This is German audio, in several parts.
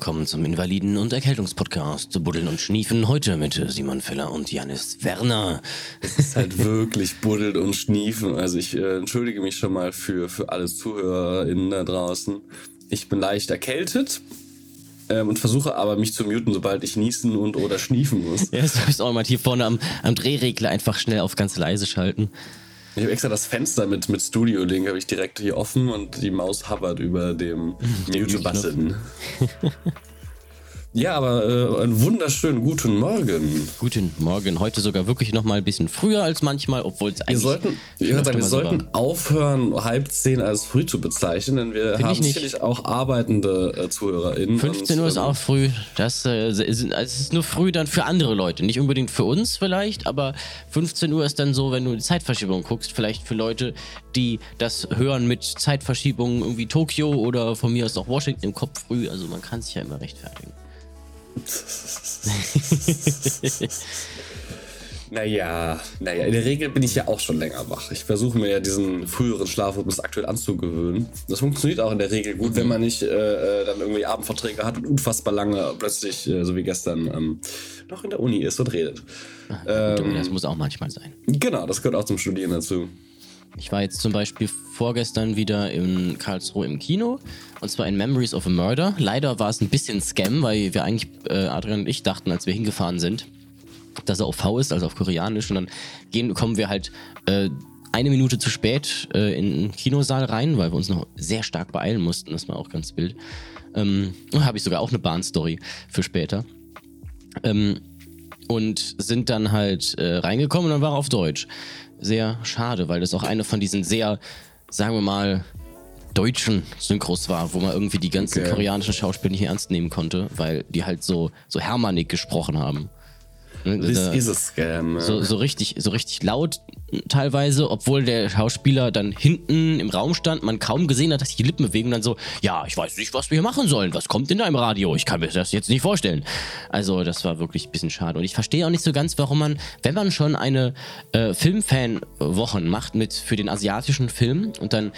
Willkommen zum Invaliden- und Erkältungspodcast Buddeln und Schniefen. Heute mit Simon Feller und Janis Werner. Es ist halt wirklich Buddeln und Schniefen. Also ich äh, entschuldige mich schon mal für, für alle ZuhörerInnen da draußen. Ich bin leicht erkältet ähm, und versuche aber mich zu muten, sobald ich niesen und oder schniefen muss. Ja, das ist auch mal hier vorne am, am Drehregler einfach schnell auf ganz leise schalten. Ich habe extra das Fenster mit, mit Studio-Link habe ich direkt hier offen und die Maus hovert über dem Mute-Button. Ja, aber äh, einen wunderschönen guten Morgen. Guten Morgen. Heute sogar wirklich noch mal ein bisschen früher als manchmal, obwohl es eigentlich. Wir sollten, ja, sagen, wir sollten aufhören, halb zehn als früh zu bezeichnen, denn wir Find haben sicherlich auch arbeitende äh, ZuhörerInnen. 15 Uhr ist ähm, auch früh. Das äh, ist, also es ist nur früh dann für andere Leute. Nicht unbedingt für uns vielleicht, aber 15 Uhr ist dann so, wenn du die Zeitverschiebung guckst, vielleicht für Leute, die das hören mit Zeitverschiebungen irgendwie Tokio oder von mir aus auch Washington im Kopf früh. Also man kann sich ja immer rechtfertigen. naja, naja, in der Regel bin ich ja auch schon länger wach. Ich versuche mir ja diesen früheren Schlafrhythmus aktuell anzugewöhnen. Das funktioniert auch in der Regel gut, mhm. wenn man nicht äh, äh, dann irgendwie Abendverträge hat und unfassbar lange plötzlich, äh, so wie gestern, ähm, noch in der Uni ist und redet. Ach, ähm, das muss auch manchmal sein. Genau, das gehört auch zum Studieren dazu. Ich war jetzt zum Beispiel vorgestern wieder in Karlsruhe im Kino und zwar in Memories of a Murder. Leider war es ein bisschen Scam, weil wir eigentlich, äh, Adrian und ich, dachten, als wir hingefahren sind, dass er auf V ist, also auf Koreanisch. Und dann gehen, kommen wir halt äh, eine Minute zu spät äh, in den Kinosaal rein, weil wir uns noch sehr stark beeilen mussten. Das war auch ganz wild. Ähm, Habe ich sogar auch eine Bahnstory für später. Ähm, und sind dann halt äh, reingekommen und dann war er auf Deutsch sehr schade, weil das auch eine von diesen sehr, sagen wir mal, deutschen Synchros war, wo man irgendwie die ganzen okay. koreanischen Schauspieler nicht ernst nehmen konnte, weil die halt so, so Hermannig gesprochen haben. Ne, This is a scam. So, so, richtig, so richtig laut teilweise, obwohl der Schauspieler dann hinten im Raum stand, man kaum gesehen hat, dass sich die Lippen bewegen und dann so, ja, ich weiß nicht, was wir hier machen sollen. Was kommt in deinem Radio? Ich kann mir das jetzt nicht vorstellen. Also, das war wirklich ein bisschen schade. Und ich verstehe auch nicht so ganz, warum man, wenn man schon eine äh, Filmfan-Wochen macht mit für den asiatischen Film und dann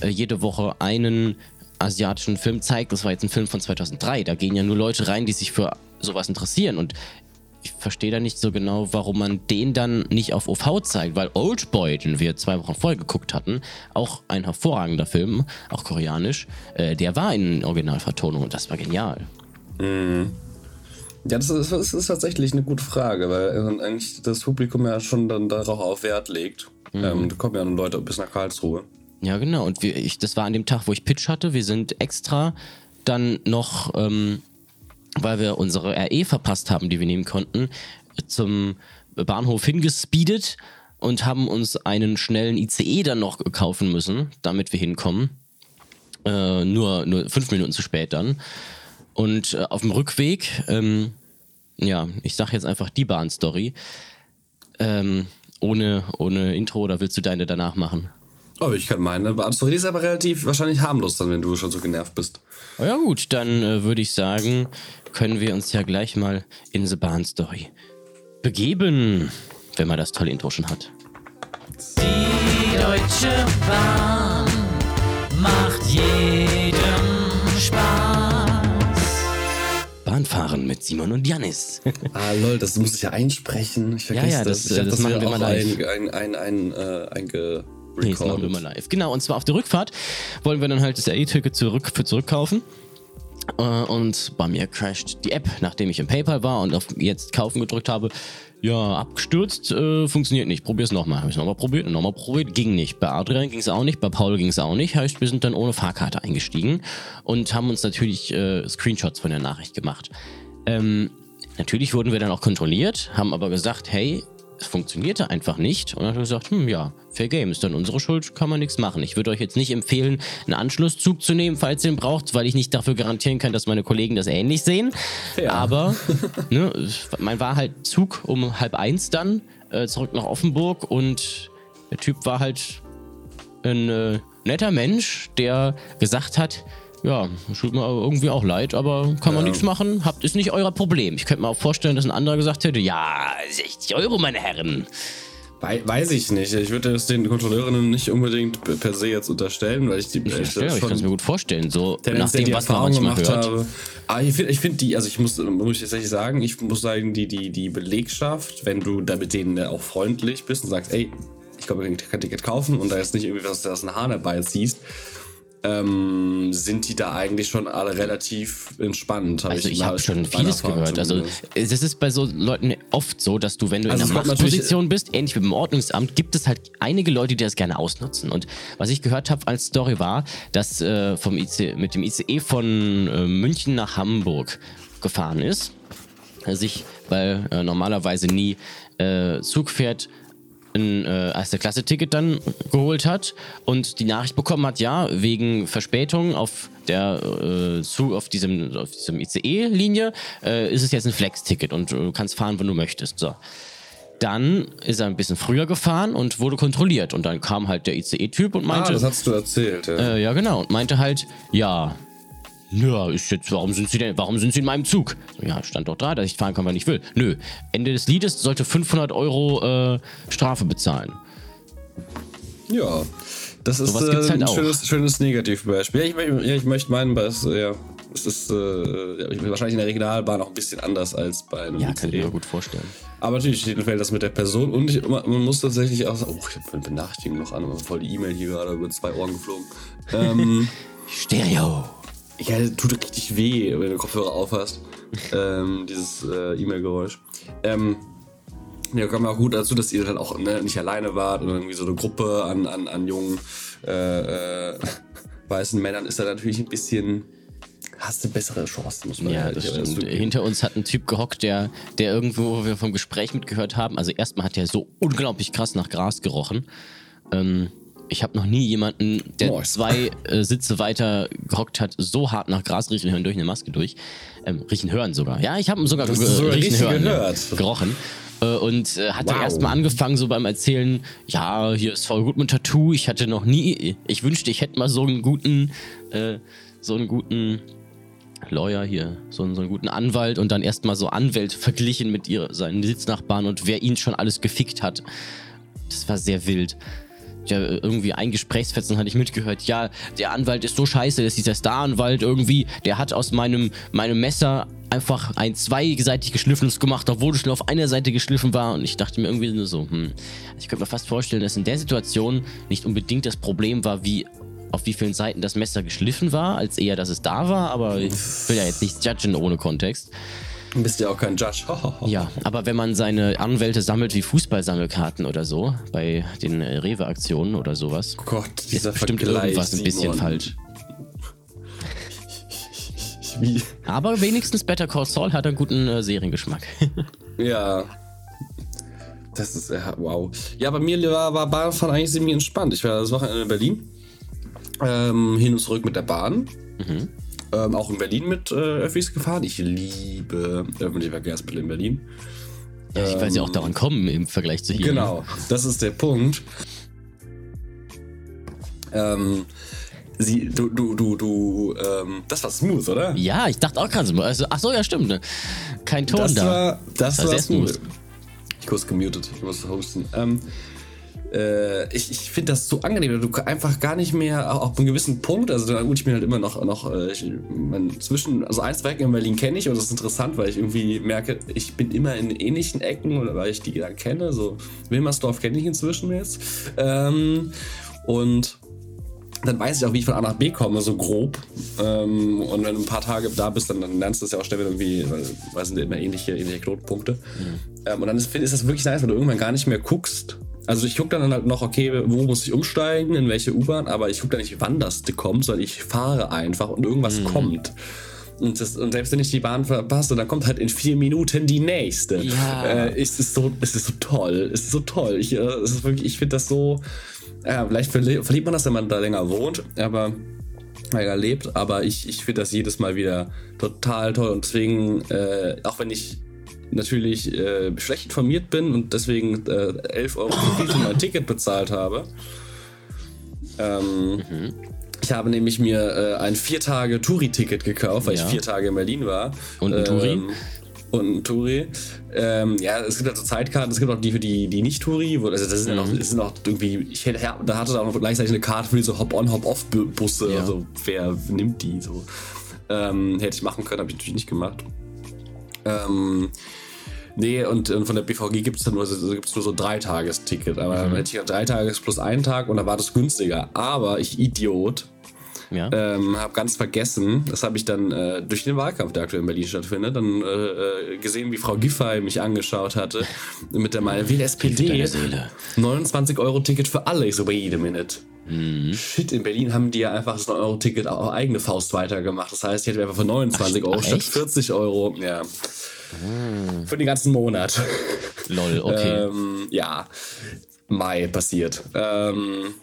äh, jede Woche einen asiatischen Film zeigt, das war jetzt ein Film von 2003, da gehen ja nur Leute rein, die sich für sowas interessieren. Und ich verstehe da nicht so genau, warum man den dann nicht auf OV zeigt, weil Oldboy, den wir zwei Wochen vorher geguckt hatten, auch ein hervorragender Film, auch koreanisch, äh, der war in Originalvertonung und das war genial. Mhm. Ja, das ist, das ist, tatsächlich eine gute Frage, weil eigentlich das Publikum ja schon dann darauf auf Wert legt. Mhm. Ähm, da kommen ja nun Leute bis nach Karlsruhe. Ja, genau. Und wir, ich, das war an dem Tag, wo ich Pitch hatte. Wir sind extra dann noch ähm, weil wir unsere RE verpasst haben, die wir nehmen konnten, zum Bahnhof hingespeedet und haben uns einen schnellen ICE dann noch kaufen müssen, damit wir hinkommen. Äh, nur, nur fünf Minuten zu spät dann. Und äh, auf dem Rückweg, ähm, ja, ich sag jetzt einfach die Bahnstory. Ähm, ohne, ohne Intro oder willst du deine danach machen? Oh, ich kann meine beantworten. Die ist aber relativ wahrscheinlich harmlos dann, wenn du schon so genervt bist. Oh ja gut, dann äh, würde ich sagen, können wir uns ja gleich mal in The Bahn Story begeben, wenn man das tolle Intro schon hat. Die Deutsche Bahn macht jedem Spaß. Bahnfahren mit Simon und Janis. ah, lol, das muss ich ja einsprechen. Ich vergesse ja, ja, das. das. Ich das, das machen wir mal live. Ein, ein, ein, ein, äh, einge Nee, machen wir mal live. Genau, und zwar auf der Rückfahrt wollen wir dann halt das RE-Ticket zurück, für zurückkaufen. Äh, und bei mir crasht die App, nachdem ich im PayPal war und auf jetzt kaufen gedrückt habe. Ja, abgestürzt, äh, funktioniert nicht. Probier's nochmal. Habe ich nochmal probiert und nochmal probiert. Ging nicht. Bei Adrian ging es auch nicht, bei Paul ging es auch nicht. Heißt, wir sind dann ohne Fahrkarte eingestiegen und haben uns natürlich äh, Screenshots von der Nachricht gemacht. Ähm, natürlich wurden wir dann auch kontrolliert, haben aber gesagt, hey, es funktionierte einfach nicht. Und dann hat er gesagt, hm, ja, Fair Game ist dann unsere Schuld, kann man nichts machen. Ich würde euch jetzt nicht empfehlen, einen Anschlusszug zu nehmen, falls ihr ihn braucht, weil ich nicht dafür garantieren kann, dass meine Kollegen das ähnlich sehen. Ja. Aber ne, man war halt Zug um halb eins dann äh, zurück nach Offenburg und der Typ war halt ein äh, netter Mensch, der gesagt hat, ja, tut mir irgendwie auch leid, aber kann man nichts machen. Habt ist nicht euer Problem. Ich könnte mir auch vorstellen, dass ein anderer gesagt hätte, ja, 60 Euro, meine Herren. Wei- Weiß ich nicht. Ich würde es den Kontrolleurinnen nicht unbedingt per se jetzt unterstellen, weil ich die Ich, äh, ich, ich kann es mir gut vorstellen, so nach dem, was man manchmal gemacht hört. habe. Aber ich finde, ich find die, also ich muss, muss ich tatsächlich sagen, ich muss sagen, die, die, die Belegschaft, wenn du da mit denen auch freundlich bist und sagst, ey, ich glaube, ich kann ein Ticket kaufen und da jetzt nicht irgendwie was aus den Haaren dabei ziehst, ähm, sind die da eigentlich schon alle relativ entspannt. hab Also ich mal- habe schon vieles gehört. Also es ist bei so Leuten oft so, dass du, wenn du Also in einer Machtposition bist, ähnlich wie beim Ordnungsamt, gibt es halt einige Leute, die das gerne ausnutzen. Und was ich gehört habe als Story war, dass äh, vom IC, mit dem ICE von äh, München nach Hamburg gefahren ist, sich, weil äh, normalerweise nie äh, Zug fährt, ein äh, erste Klasse Ticket dann geholt hat und die Nachricht bekommen hat, ja, wegen Verspätung auf der äh, Zug auf diesem auf diesem ICE-Linie äh, ist es jetzt ein Flex-Ticket und du kannst fahren, wenn du möchtest. So. Dann ist er ein bisschen früher gefahren und wurde kontrolliert und dann kam halt der ICE-Typ und Ah, meinte, das hast du erzählt, ja. äh, ja genau, und meinte halt, ja, ja, ist jetzt, warum sind Sie denn, warum sind Sie in meinem Zug? So, Ja, stand doch da, dass ich fahren kann, wann ich will. Nö, Ende des Liedes sollte 500 Euro äh, Strafe bezahlen. Ja, das ist äh, halt ein schönes, schönes Negativbeispiel. Ja, ich, ja, ich möchte meinen, weil es, ja, es ist äh, wahrscheinlich in der Regionalbahn auch ein bisschen anders als bei einem Ja, kann ich mir gut vorstellen. Aber natürlich fällt das mit der Person und ich, man muss tatsächlich auch sagen, oh, ich habe eine Benachrichtigung noch an, voll die E-Mail hier gerade über zwei Ohren geflogen. ähm, Stereo. Ja, das tut richtig weh, wenn du Kopfhörer aufhast. ähm, dieses äh, E-Mail-Geräusch. Ähm, ja, kommt auch gut dazu, dass ihr halt auch ne, nicht alleine wart und irgendwie so eine Gruppe an, an, an jungen äh, äh, weißen Männern ist da natürlich ein bisschen. Hast du bessere Chancen, muss man Ja, ehrlich das sagen. stimmt. zugeben. Hinter uns hat ein Typ gehockt, der, der irgendwo, wo wir vom Gespräch mitgehört haben, also erstmal hat der so unglaublich krass nach Gras gerochen. Ähm, ich habe noch nie jemanden, der Nice. zwei äh, Sitze weiter gehockt hat, so hart nach Gras riechen hören durch eine Maske durch. Ähm, riechen hören sogar. Ja, ich habe ihn sogar, ge- sogar riechen hören, gehört. Ja, gerochen. Äh, Und äh, hat dann Wow. erstmal angefangen, so beim Erzählen, ja, hier ist voll gut mit Tattoo. Ich hatte noch nie, ich wünschte, ich hätte mal so einen guten, äh, so einen guten Lawyer hier, so, einen- so einen guten Anwalt und dann erstmal so Anwälte verglichen mit ihr, seinen Sitznachbarn und wer ihn schon alles gefickt hat. Das war sehr wild. Ja, irgendwie ein Gesprächsfetzen hatte ich mitgehört. Ja, der Anwalt ist so scheiße, dass dieser Staranwalt irgendwie, der hat aus meinem, meinem Messer einfach ein zweiseitig geschliffenes gemacht, obwohl es schon auf einer Seite geschliffen war. Und ich dachte mir irgendwie nur so, hm, ich könnte mir fast vorstellen, dass in der Situation nicht unbedingt das Problem war, wie auf wie vielen Seiten das Messer geschliffen war, als eher, dass es da war. Aber ich will ja jetzt nicht judgen ohne Kontext. Du bist ja auch kein Judge. Ja, aber wenn man seine Anwälte sammelt wie Fußballsammelkarten oder so, bei den äh, Rewe-Aktionen oder sowas, Oh Gott, ist dieser bestimmt Vergleich, irgendwas ein bisschen Simon. falsch. Wie? Aber wenigstens Better Call Saul hat einen guten äh, Seriengeschmack. Ja. Das ist, ja, wow. Ja, bei mir war, war Bahnfahren eigentlich ziemlich entspannt. Ich war das Wochenende in Berlin. Ähm, hin und zurück mit der Bahn. Ähm, auch in Berlin mit äh, Öffis gefahren. Ich liebe öffentliche Verkehrsmittel in Berlin. ja, weil sie auch daran kommen im Vergleich zu hier. Genau, das ist der Punkt. Ähm, sie, du, du, du, du, ähm, das war smooth, oder? Ja, ich dachte auch gerade so. Also, ach so, ja, stimmt. Ne? Kein Ton Das da. war, das war war sehr smooth. smooth. Ich kurz gemutet, ich muss hosten. Ähm, äh, ich ich finde das so angenehm, du einfach gar nicht mehr, auch auf einem gewissen Punkt, also na gut, ich bin halt immer noch, noch äh, ich, mein, zwischen, also ein, zwei Ecken in Berlin kenne ich und das ist interessant, weil ich irgendwie merke, ich bin immer in ähnlichen Ecken, oder weil ich die dann kenne, so Wilmersdorf kenne ich inzwischen jetzt. Ähm, und dann weiß ich auch, wie ich von A nach B komme, so grob. Ähm, und wenn du ein paar Tage da bist, dann, dann lernst du es ja auch schnell wieder irgendwie, weil, es sind immer ähnliche, ähnliche Knotenpunkte. Ähm, und dann ist, ist das wirklich nice, weil du irgendwann gar nicht mehr guckst. Also ich gucke dann halt noch, okay, wo muss ich umsteigen, in welche U-Bahn, aber ich gucke dann nicht, wann das kommt, sondern ich fahre einfach und irgendwas kommt. Und, das, und selbst wenn ich die Bahn verpasse, dann kommt halt in vier Minuten die nächste. Ja. Äh, es ist so, es ist so toll. Es ist so toll. Ich, äh, wirklich, ich finde das so. Ja, vielleicht verli verliebt man das, wenn man da länger wohnt, aber länger lebt. Aber ich, ich finde das jedes Mal wieder total toll. Und deswegen, äh, auch wenn ich natürlich äh, schlecht informiert bin und deswegen äh, 11 Euro für mein Ticket bezahlt habe. Ähm, Ich habe nämlich mir äh, ein vier Tage Touri-Ticket gekauft, weil Ja. ich vier Tage in Berlin war. Und ein Touri? und ein Touri. Ähm, ja, es gibt halt so Zeitkarten, es gibt auch die für die, die nicht Touri, also das sind ja noch, das sind noch irgendwie, ich hätte, da hatte auch noch gleichzeitig eine Karte für diese Hop-on, Hop-off-Busse, Ja. also wer nimmt die so. Ähm, hätte ich machen können, habe ich natürlich nicht gemacht. Ähm, nee, und, und von der BVG gibt es dann nur, also gibt's nur so ein Dreitagesticket. Aber dann hätte ich ja drei Tages plus einen Tag und da war das günstiger. Aber ich Idiot Ja. ähm, habe ganz vergessen, das habe ich dann äh, durch den Wahlkampf, der aktuell in Berlin stattfindet, dann äh, äh, gesehen, wie Frau Giffey mich angeschaut hatte mit der Meinung, will SPD deine Seele. 29 Euro Ticket für alle. Ich so, wait a minute. Shit, in Berlin haben die ja einfach das 9-Euro-Ticket auch eigene Faust weitergemacht. Das heißt, ich hätte einfach für 29 Euro ach, statt echt? 40 Euro. Ja. Für den ganzen Monat. Lol, okay. Ähm, ja, Mai passiert. Ähm,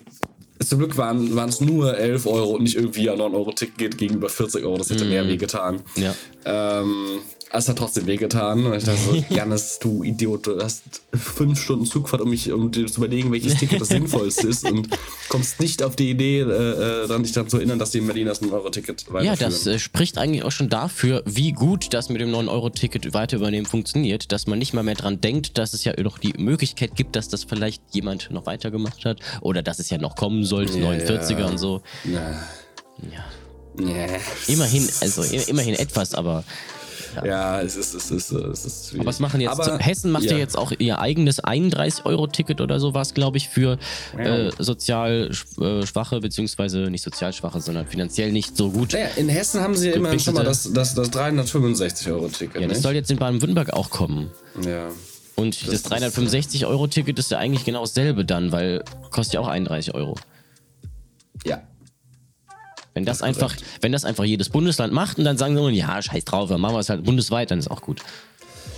zum Glück waren es nur 11 Euro und nicht irgendwie ein 9-Euro-Ticket gegenüber 40 Euro. Das hätte mehr wehgetan. Ja. Ähm, es hat trotzdem wehgetan. Und ich dachte so, Janis, du Idiot, du hast fünf Stunden Zugfahrt, um, mich, um dir zu überlegen, welches Ticket das sinnvollste ist und kommst nicht auf die Idee, äh, äh, dann dich daran zu erinnern, dass die in Berlin das 9-Euro-Ticket Ja, das äh, spricht eigentlich auch schon dafür, wie gut das mit dem 9-Euro-Ticket weiter übernehmen funktioniert, dass man nicht mal mehr dran denkt, dass es ja noch die Möglichkeit gibt, dass das vielleicht jemand noch weitergemacht hat oder dass es ja noch kommen sollte, Ja, 49er ja. und so. Ja. nee. Immerhin, also immerhin etwas, aber Ja, es ist, es ist, es ist was machen jetzt? Aber, Hessen macht ja. jetzt auch ihr eigenes 31-Euro-Ticket oder sowas, glaube ich, für äh, sozial äh, Schwache, beziehungsweise nicht sozial Schwache, sondern finanziell nicht so gut. Naja, in Hessen haben sie ja immerhin schon mal das, das, das 365-Euro-Ticket. Ja, das nicht? soll jetzt in Baden-Württemberg auch kommen. ja. Und das, ist- 365-Euro-Ticket ist ja eigentlich genau dasselbe dann, weil kostet ja auch 31 Euro. ja. Wenn das, ist einfach, korrekt. wenn das einfach jedes Bundesland macht und dann sagen sie, ja, scheiß drauf, dann machen wir es halt bundesweit, dann ist auch gut.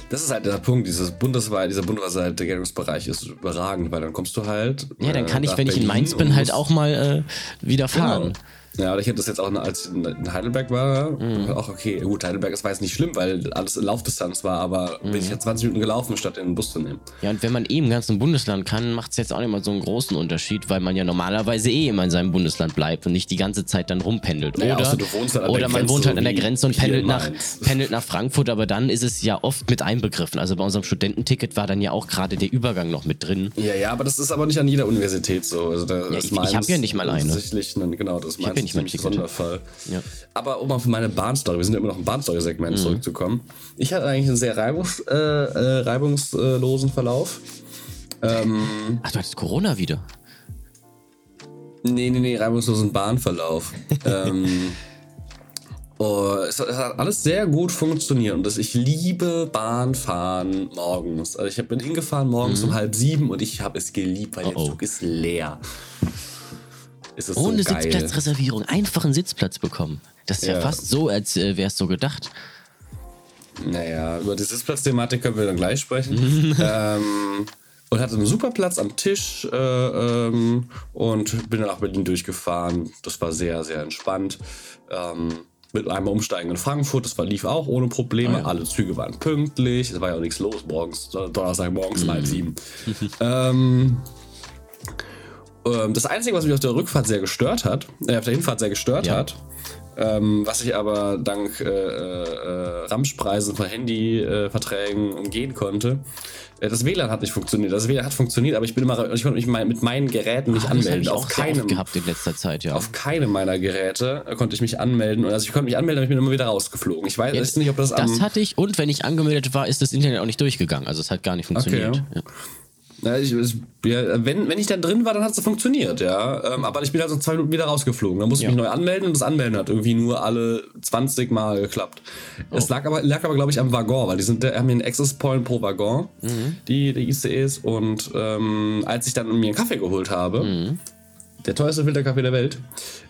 Das ist halt der Punkt, dieses bundesweit, dieser bundesweite Geltungsbereich ist überragend, weil dann kommst du halt. Ja, dann äh, kann ich, nach wenn ich in Berlin Mainz bin, halt auch mal äh, wieder fahren. Genau. Ja, ich hätte das jetzt auch, als ich in Heidelberg war, Mhm. auch okay. Gut, Heidelberg ist war jetzt nicht schlimm, weil alles in Laufdistanz war, aber Mhm. bin ich jetzt 20 Minuten gelaufen, statt in den Bus zu nehmen. Ja, und wenn man eh im ganzen Bundesland kann, macht es jetzt auch nicht mal so einen großen Unterschied, weil man ja normalerweise eh immer in seinem Bundesland bleibt und nicht die ganze Zeit dann rumpendelt. Naja, oder wohnst halt an der oder man Grenze, wohnt halt an der Grenze und pendelt nach, pendelt nach Frankfurt, aber dann ist es ja oft mit einbegriffen. Also bei unserem Studententicket war dann ja auch gerade der Übergang noch mit drin. Ja, ja, aber das ist aber nicht an jeder Universität so. Also ist ich- ich Mainz hab ja nicht mal eine. ein- Genau, das ist hab Mainz ja nicht mal ein ziemlich Ticket. Sonderfall. Ja. Aber um auf meine Bahnstory, wir sind ja immer noch im Bahnstory-Segment Mhm. zurückzukommen. Ich hatte eigentlich einen sehr reibungs, äh, äh, reibungslosen Verlauf. Ach, du hattest Corona wieder. Nee, nee, nee, reibungslosen Bahnverlauf. ähm, oh, es, hat- es hat alles sehr gut funktioniert und das, ich liebe Bahnfahren morgens. Also ich bin hingefahren morgens um halb sieben und ich habe es geliebt, weil Mhm. Oh, oh. der Zug ist leer. Es ist Ohne so geil. Sitzplatzreservierung einfach einen Sitzplatz bekommen. Das ist ja, Ja. fast so, als äh, wäre es so gedacht. Naja, über die Sitzplatzthematik können wir dann gleich sprechen. ähm, und hatte einen super Platz am Tisch äh, ähm, und bin dann nach Berlin durchgefahren. Das war sehr, sehr entspannt. Ähm, mit einem Umsteigen in Frankfurt, das war, lief auch ohne Probleme. Ah, ja. Alle Züge waren pünktlich, es war ja auch nichts los morgens, Donnerstag morgens um halb sieben. ähm, ähm, das Einzige, was mich auf der Rückfahrt sehr gestört hat, äh, auf der Hinfahrt sehr gestört Ja. hat, ähm, was ich aber dank äh, äh, Ramschpreisen von Handyverträgen äh, umgehen konnte. Äh, das WLAN hat nicht funktioniert. Das WLAN hat funktioniert, aber ich bin immer, ich konnte mich mein, mit meinen Geräten nicht Ah, anmelden. Auf keinem, gehabt in letzter Zeit, ja. auf keinem meiner Geräte äh, konnte ich mich anmelden. Also ich konnte mich anmelden, aber ich bin immer wieder rausgeflogen. Ich weiß Jetzt- nicht, ob das, das hatte ich und wenn ich angemeldet war, ist das Internet auch nicht durchgegangen. Also es hat gar nicht funktioniert. Okay. Ja. Ja, ich, ja, wenn, wenn ich dann drin war, dann hat es funktioniert, ja. Ähm, aber ich bin also zwei Minuten wieder rausgeflogen. Dann musste ich Ja. mich neu anmelden und das Anmelden hat irgendwie nur alle 20 Mal geklappt. Oh. Es lag aber, lag aber glaube ich, am Waggon, weil die sind, haben hier einen Access Point pro Waggon, Mhm. die, die ICEs. Und ähm, als ich dann mir einen Kaffee geholt habe, Mhm. der teuerste Filterkaffee der Welt,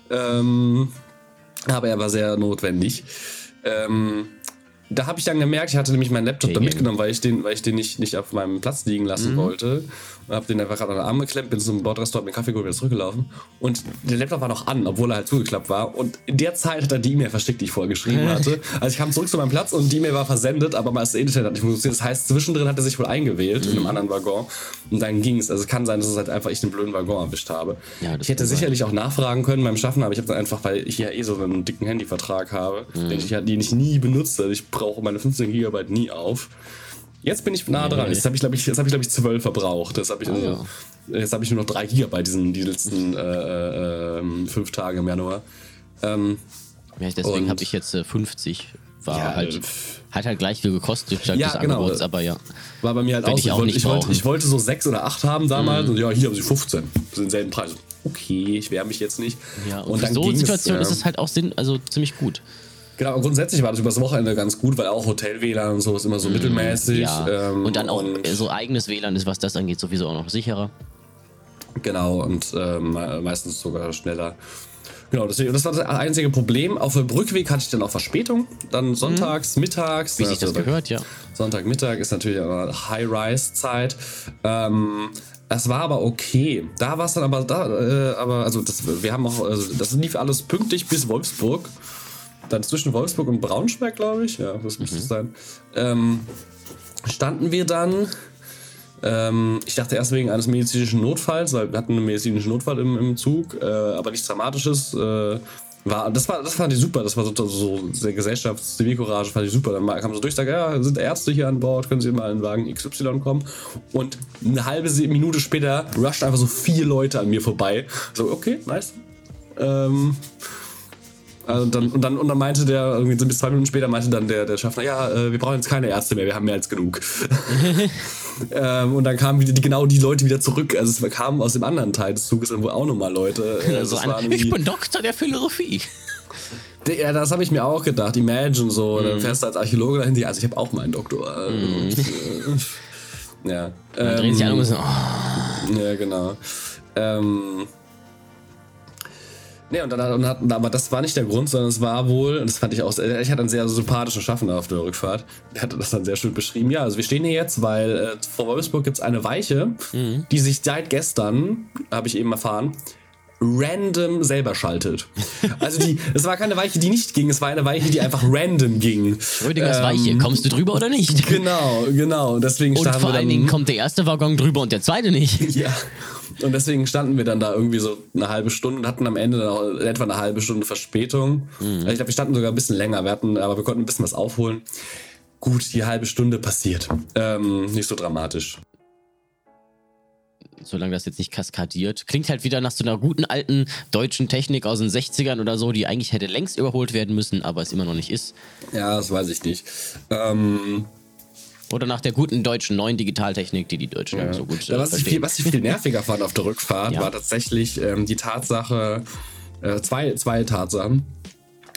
ähm, aber er war sehr notwendig. Ähm, da habe ich dann gemerkt, ich hatte nämlich meinen Laptop da Pegen. mitgenommen, weil ich den, weil ich den nicht, nicht auf meinem Platz liegen lassen wollte. Und habe den einfach an den Arm geklemmt, bin zum Bordrestaurant mit Kaffee geholt, wieder zurückgelaufen. Und der Laptop war noch an, obwohl er halt zugeklappt war. Und in der Zeit hat er die E-Mail versteckt, die ich vorher geschrieben hatte. Also ich kam zurück zu meinem Platz und die E-Mail war versendet, aber das Internet hat nicht funktioniert. Das heißt, zwischendrin hat er sich wohl eingewählt in einem anderen Waggon. Und dann ging es. Also es kann sein, dass es halt einfach ich den blöden Waggon erwischt habe. Ja, ich hätte kann sein. sicherlich auch nachfragen können beim Schaffen, aber ich habe dann einfach, weil ich ja eh so einen dicken Handyvertrag habe, Mhm. den, ich, ja- den ich nie benutze. Ich brauche meine 15 Gigabyte nie auf. Jetzt bin ich nah dran. Jetzt habe ich, glaube ich, jetzt habe ich, glaube ich, 12 verbraucht. Das habe ich, also, ja. Jetzt habe ich nur noch 3 Gigabyte diesen, die letzten äh, äh, ähm, Tage im Januar. Ähm, Ja, deswegen Und- habe ich jetzt äh, 50. War Ja, halt, hat halt gleich viel gekostet Ja, des genau. Angebots, aber ja. war bei mir halt auch ich so. auch wollte- nicht ich, wollte, ich wollte so 6 oder 8 haben damals und ja, hier haben sie 15. Das sind denselben Preis. Okay, ich wehre mich jetzt nicht. Ja, und, für dann so Situation es, ist es halt auch Sinn, also ziemlich gut. Genau, grundsätzlich war das übers Wochenende ganz gut, weil auch Hotel-WLAN und so ist immer so mittelmäßig. Mhm. Ja. ähm, und dann auch und- äh, so eigenes WLAN ist, was das angeht, sowieso auch noch sicherer. Genau, und ähm, me- meistens sogar schneller. Genau, deswegen, das war das einzige Problem. Auf dem Rückweg hatte ich dann auch Verspätung. Dann sonntags, mittags. Mhm. Wie sich das also gehört, ja. Sonntagmittag ist natürlich auch High-Rise-Zeit. Ähm, es war aber okay. Da war es dann aber da, äh, aber also das, wir haben auch, also das lief alles pünktlich bis Wolfsburg. Dann zwischen Wolfsburg und Braunschweig, glaube ich. Ja, das müsste es sein. Ähm, standen wir dann. Ähm, ich dachte erst wegen eines medizinischen Notfalls, weil wir hatten einen medizinischen Notfall im, im Zug, äh, aber nichts Dramatisches. Äh, war, das, war, das fand ich super, das war so, so sehr Gesellschafts-Zivilcourage, fand ich super. Dann kam so durch, sag, ja, sind Ärzte hier an Bord, können Sie mal in Wagen XY kommen. Und eine halbe Minute später rusht einfach so vier Leute an mir vorbei. So, okay, nice. Ähm, also dann, und, dann, und dann meinte der, irgendwie so bis zwei Minuten später meinte dann der, der Schaffner, ja, äh, wir brauchen jetzt keine Ärzte mehr, wir haben mehr als genug. ähm, und dann kamen wieder die, genau die Leute wieder zurück. Also es kamen aus dem anderen Teil des Zuges dann wohl auch nochmal Leute. Äh, Also waren ich bin Doktor der Philosophie. ja, das habe ich mir auch gedacht. Imagine so, Mhm. dann fährst du als Archäologe dahin, also ich habe auch meinen Doktor. äh, und, äh, ja. Dann drehen sich alle Ähm, um und so, oh, ja, genau. Ähm. Nee, und dann, und hatten, aber das war nicht der Grund, sondern es war wohl, und das fand ich auch, sehr- ich hatte einen sehr sympathischen Schaffner auf der Rückfahrt. Der hatte das dann sehr schön beschrieben. Ja, also wir stehen hier jetzt, weil äh, vor Wolfsburg gibt es eine Weiche, die sich seit gestern, habe ich eben erfahren, random selber schaltet. Also die, es war keine Weiche, die nicht ging, es war eine Weiche, die einfach random ging. Rödingers Weiche, kommst du drüber oder nicht? Genau, genau. Deswegen Und vor allen Dingen kommt der erste Waggon drüber und der zweite nicht. Ja. Und deswegen standen wir dann da irgendwie so eine halbe Stunde und hatten am Ende dann etwa eine halbe Stunde Verspätung. Mhm. Also Ich glaube, wir standen sogar ein bisschen länger, wir hatten, aber wir konnten ein bisschen was aufholen. Gut, die halbe Stunde passiert. Ähm, nicht so dramatisch. Solange das jetzt nicht kaskadiert. Klingt halt wieder nach so einer guten alten deutschen Technik aus den 60ern oder so, die eigentlich hätte längst überholt werden müssen, aber es immer noch nicht ist. Ja, das weiß ich nicht. Ähm, Oder nach der guten deutschen neuen Digitaltechnik, die die Deutschen ja. so gut Ja, äh, was, ich viel, was ich viel nerviger fand auf der Rückfahrt, Ja. war tatsächlich ähm, die Tatsache, äh, zwei, zwei Tatsachen.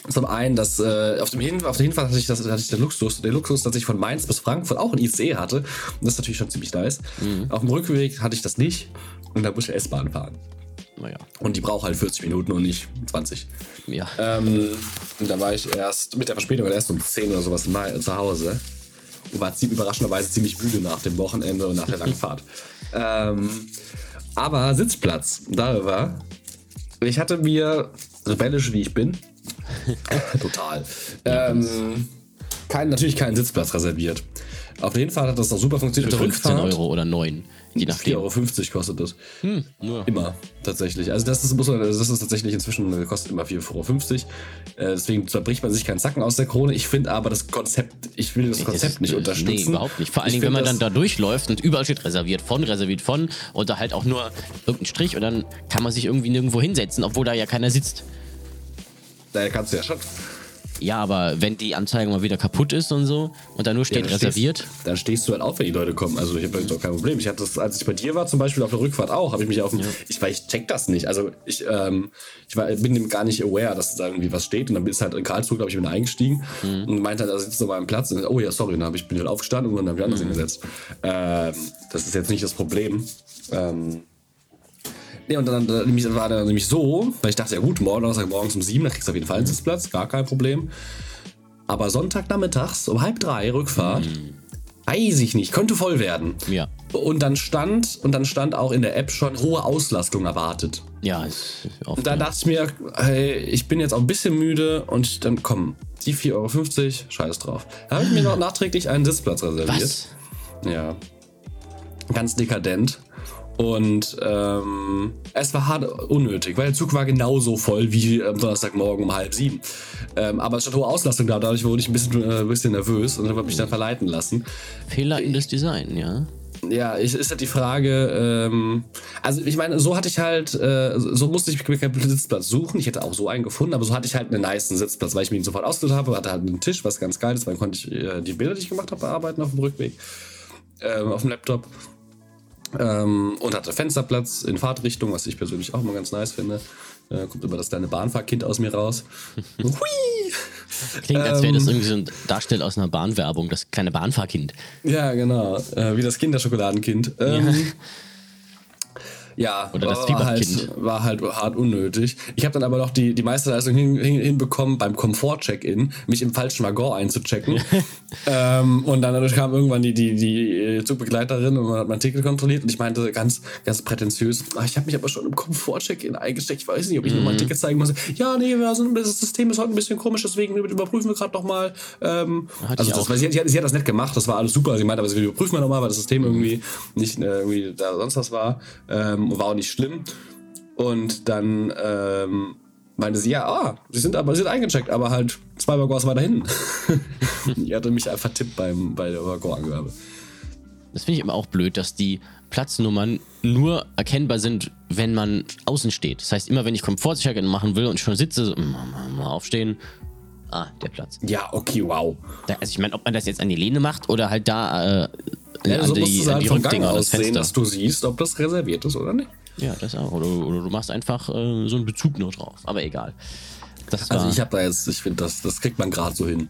Zum einen, dass äh, auf, dem Hin auf der Hinfahrt hatte ich, das, hatte ich den Luxus, den Luxus, dass ich von Mainz bis Frankfurt auch ein ICE hatte. Und das ist natürlich schon ziemlich nice. Mhm. Auf dem Rückweg hatte ich das nicht. Und da musste ich S-Bahn fahren. Naja, Und die braucht halt 40 Minuten und nicht 20. ja. Ähm, und da war ich erst mit der Verspätung erst um 10 oder sowas zu Hause. War ziemlich, überraschenderweise ziemlich müde nach dem Wochenende und nach der langen Fahrt. Ähm, aber Sitzplatz, darüber. Ich hatte mir, rebellisch wie ich bin, total, ähm, kein, natürlich keinen Sitzplatz reserviert. Auf der Hinfahrt hat das auch super funktioniert. Für Auf der 15 Rückfahrt- Euro oder 9, je nachdem. 4,50 Euro kostet das. nur. Immer, tatsächlich. Also das ist, muss man, das ist tatsächlich inzwischen, kostet immer 4,50 Euro. Äh, deswegen zerbricht man sich keinen Zacken aus der Krone. Ich finde aber das Konzept, ich will das Konzept ist- nicht Nee, unterstützen. überhaupt nicht. Vor allen Dingen, wenn man dann da durchläuft und überall steht reserviert von, reserviert von und da halt auch nur irgendein Strich und dann kann man sich irgendwie nirgendwo hinsetzen, obwohl da ja keiner sitzt. das, da kannst du ja schon. Ja, aber wenn die Anzeige mal wieder kaputt ist und so und da nur steht dann reserviert, Stehst, dann stehst du halt auf, wenn die Leute kommen. Also ich habe doch kein Problem. Ich hatte das, als ich bei dir war, zum Beispiel auf der Rückfahrt auch, habe ich mich auf dem, ich, weil ich check das nicht. Also ich, ähm, ich war, bin dem gar nicht aware, dass da irgendwie was steht. Und dann ist halt in Karlsruhe, glaube ich, bin eingestiegen und meinte halt, da sitzt du auf meinem Platz. Und oh ja, sorry, dann hab ich bin halt aufgestanden und dann habe ich anders hingesetzt. Ähm, das ist jetzt nicht das Problem. Ähm, Nee, und dann, dann war der nämlich so, weil ich dachte, ja gut, morgen Donnerstag morgens um sieben, da kriegst du auf jeden Fall einen Sitzplatz, gar kein Problem. Aber Sonntagnachmittags um halb drei Rückfahrt, weiß ich nicht, könnte voll werden. ja. Und dann stand, und dann stand auch in der App schon hohe Auslastung erwartet. Ja, ist oft, Und da dachte ich mir, hey, ich bin jetzt auch ein bisschen müde und dann komm, die 4,50 Euro, scheiß drauf. Da habe ich mir noch nachträglich einen Sitzplatz reserviert. Was? Ja. Ganz dekadent. Und ähm, es war hart unnötig, weil der Zug war genauso voll wie am Donnerstagmorgen um halb sieben. Ähm, aber es stand hohe Auslastung da, dadurch wurde ich ein bisschen, äh, ein bisschen nervös und habe mich dann verleiten lassen. Fehlerhaftes Design, ja. Ja, ich, ist halt die Frage, ähm, also ich meine, so hatte ich halt, äh, so musste ich mir keinen Sitzplatz suchen. Ich hätte auch so einen gefunden, aber so hatte ich halt einen nice Sitzplatz, weil ich mir ihn sofort ausgesucht habe, hatte halt einen Tisch, was ganz geil ist, weil dann konnte ich äh, die Bilder, die ich gemacht habe, bearbeiten auf dem Rückweg, ähm, auf dem Laptop. Ähm, und hatte Fensterplatz in Fahrtrichtung, was ich persönlich auch mal ganz nice finde. Äh, kommt immer das kleine Bahnfahrkind aus mir raus. Hui! Klingt, als wäre Ähm. das irgendwie so ein Darstell aus einer Bahnwerbung, das kleine Bahnfahrkind. Ja, genau. Äh, wie das Kinderschokoladenkind. Ähm, ja, Oder das war halt, war halt hart unnötig. Ich habe dann aber noch die, die Meisterleistung hin, hin, hinbekommen, beim Komfort-Check-In mich im falschen Waggon einzuchecken. ähm, und dann kam irgendwann die, die, die Zugbegleiterin und man hat mein Ticket kontrolliert und ich meinte ganz, ganz prätentiös, "Ah, ich habe mich aber schon im Komfort-Check-In eingesteckt. Ich weiß nicht, ob ich Mhm. mein Ticket zeigen muss. Ja, nee, wir sind, das System ist heute ein bisschen komisch, deswegen überprüfen wir gerade nochmal. Ähm, also das, sie, hat- sie, hat, sie hat das nett gemacht, das war alles super. Sie meinte, aber wir überprüfen wir nochmal, weil das System irgendwie nicht äh, irgendwie da sonst was war. Ähm, war auch nicht schlimm. Und dann ähm, meinte sie, ja, ah, sie sind aber sie sind eingecheckt, aber halt zwei Waggons weiter hinten. die hatte mich einfach tippt beim, bei der Waggonangabe. Das finde ich immer auch blöd, dass die Platznummern nur erkennbar sind, wenn man außen steht. Das heißt, immer wenn ich Komfort-Check-In machen will und schon sitze, so, mm, mal, mal aufstehen. Ah, der Platz. Ja, okay, wow. Da, also ich meine, ob man das jetzt an die Lehne macht oder halt da äh, Ja, an so musst die, du es an halt die vom Gang Rückdinger, das aus sehen, dass du siehst, ob das reserviert ist oder nicht. Ja, das auch. Oder, oder du machst einfach äh, so einen Bezug nur drauf. Aber egal. Das war, Also ich habe da jetzt, ich finde, das, das kriegt man gerade so hin.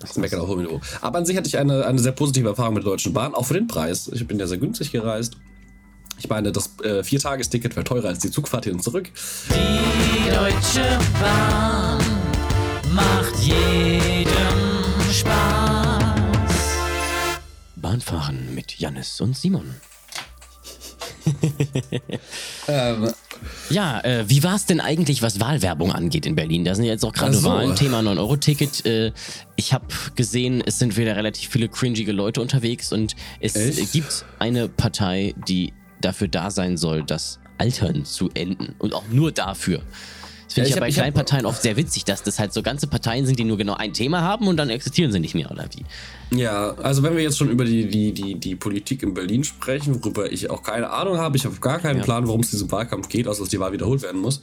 Das meckert auf hohem Niveau. Aber an sich hatte ich eine, eine sehr positive Erfahrung mit der Deutschen Bahn, auch für den Preis. Ich bin ja sehr günstig gereist. Ich meine, das äh, Viertagesticket wäre teurer als die Zugfahrt hin und zurück. Die Deutsche Bahn macht jedem Bahnfahren mit Jannis und Simon. Ähm, Ja, äh, wie war es denn eigentlich, was Wahlwerbung angeht in Berlin? Da sind ja jetzt auch gerade so. Wahlen, Thema 9-Euro-Ticket. Äh, ich habe gesehen, es sind wieder relativ viele cringige Leute unterwegs und es Echt? gibt eine Partei, die dafür da sein soll, das Altern zu enden. Und auch nur dafür. Das finde Ja, ich ich ja bei kleinen Parteien oft sehr witzig, dass das halt so ganze Parteien sind, die nur genau ein Thema haben und dann existieren sie nicht mehr, oder wie? ja, also wenn wir jetzt schon über die, die, die, die Politik in Berlin sprechen, worüber ich auch keine Ahnung habe, ich habe gar keinen Ja. Plan, worum es diesem Wahlkampf geht, außer dass die Wahl wiederholt werden muss.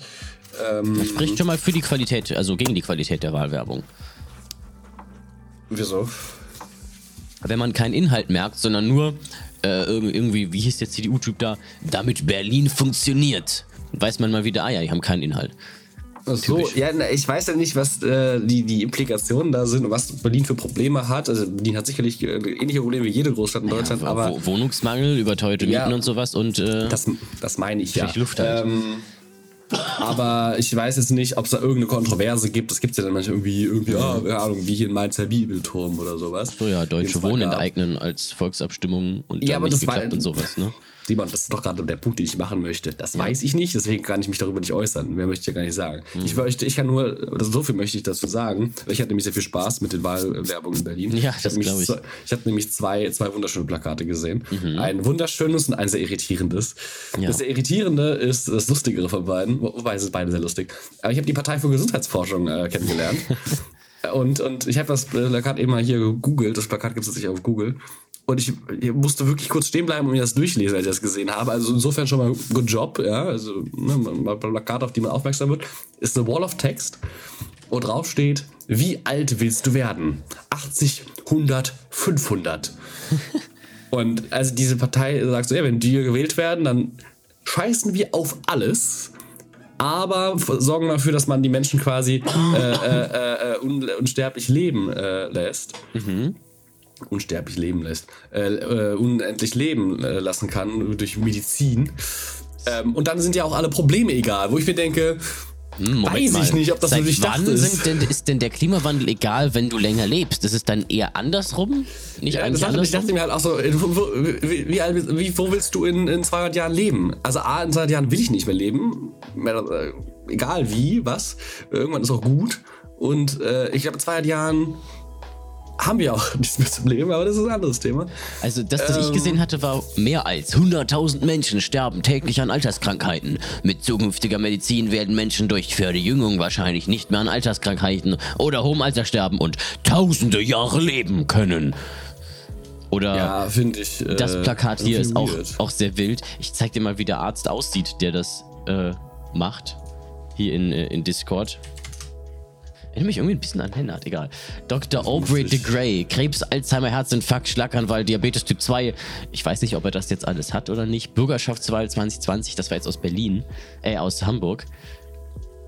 Ähm, Spricht schon mal für die Qualität, also gegen die Qualität der Wahlwerbung. wieso? wenn man keinen Inhalt merkt, sondern nur äh, irg- irgendwie, wie hieß der CDU-Typ da, damit Berlin funktioniert. Weiß man mal wieder, ah ja, die haben keinen Inhalt. So, ja, na, ich weiß ja nicht, was äh, die, die Implikationen da sind und was Berlin für Probleme hat. Also Berlin hat sicherlich äh, ähnliche Probleme wie jede Großstadt in Deutschland, ja, aber Wo- Wohnungsmangel, überteuerte Ja. Mieten und sowas und äh, das, das meine ich ja. Luft halt. ähm, aber ich weiß jetzt nicht, ob es da irgendeine Kontroverse gibt. Das gibt es ja dann manchmal irgendwie, irgendwie ah, keine Ahnung, wie hier in Mainzer Bibelturm oder sowas. so ja, Deutsche Wohnen enteignen als Volksabstimmung und Ja, aber das war- und sowas, ne? Simon, das ist doch gerade der Punkt, den ich machen möchte. Das weiß ich nicht, deswegen kann ich mich darüber nicht äußern. Mehr möchte ich ja gar nicht sagen. Hm. Ich, möchte, ich kann nur, oder so viel möchte ich dazu sagen, ich hatte nämlich sehr viel Spaß mit den Wahlwerbungen in Berlin. Ja, ich das habe nämlich, glaub ich. zwei- ich habe nämlich zwei, zwei wunderschöne Plakate gesehen. Mhm. Ein wunderschönes und ein sehr irritierendes. Ja. Das sehr irritierende ist das lustigere von beiden, wo- wobei es ist beide sehr lustig. Aber ich habe die Partei für Gesundheitsforschung äh, kennengelernt. Und, und ich habe das Plakat eben mal hier gegoogelt. Das Plakat gibt es tatsächlich auf Google. Und ich, ich musste wirklich kurz stehen bleiben und mir das durchlesen, als ich das gesehen habe. Also insofern schon mal good job, ja. Also ne, mal Plakat, auf die man aufmerksam wird. Ist eine Wall of Text, wo drauf steht, wie alt willst du werden? 80, 100, 500. und also diese Partei sagt so, ja, wenn die gewählt werden, dann scheißen wir auf alles aber sorgen dafür, dass man die Menschen quasi äh, äh, äh, un unsterblich leben äh, lässt. Unsterblich leben lässt. Äh, äh, unendlich leben äh, lassen kann durch Medizin. Ähm, und dann sind ja auch alle Probleme egal, wo ich mir denke, Hm, Weiß ich nicht, ob das Seit so durchdacht wann ist. Denn, ist denn der Klimawandel egal, wenn du länger lebst? Ist dann eher andersrum? Nicht Ja, eigentlich dachte, ich andersrum? dachte mir halt auch so, äh, wo, wie, wie, wo willst du in, in 200 Jahren leben? Also A, in 200 Jahren will ich nicht mehr leben. Äh, egal wie, was. Irgendwann ist auch gut. Und äh, ich glaube, in 200 Jahren haben wir auch dieses Problem, aber das ist ein anderes Thema. Also das, was ich Ähm. gesehen hatte, war mehr als 100.000 Menschen sterben täglich an Alterskrankheiten. Mit zukünftiger Medizin werden Menschen durch Verjüngung wahrscheinlich nicht mehr an Alterskrankheiten oder hohem Alter sterben und tausende Jahre leben können. Oder Ja, finde ich. Äh, das Plakat hier ist auch, auch sehr wild. Ich zeig dir mal, wie der Arzt aussieht, der das äh, macht. Hier in, äh, in Discord. Erinnert mich irgendwie ein bisschen an Lennart, egal. Dr. Aubrey de. Grey, Krebs, Alzheimer, Herzinfarkt, Schlaganfall, Diabetes Typ 2. Ich weiß nicht, ob er das jetzt alles hat oder nicht. Bürgerschaftswahl 2020, das war jetzt aus Berlin, äh, aus Hamburg.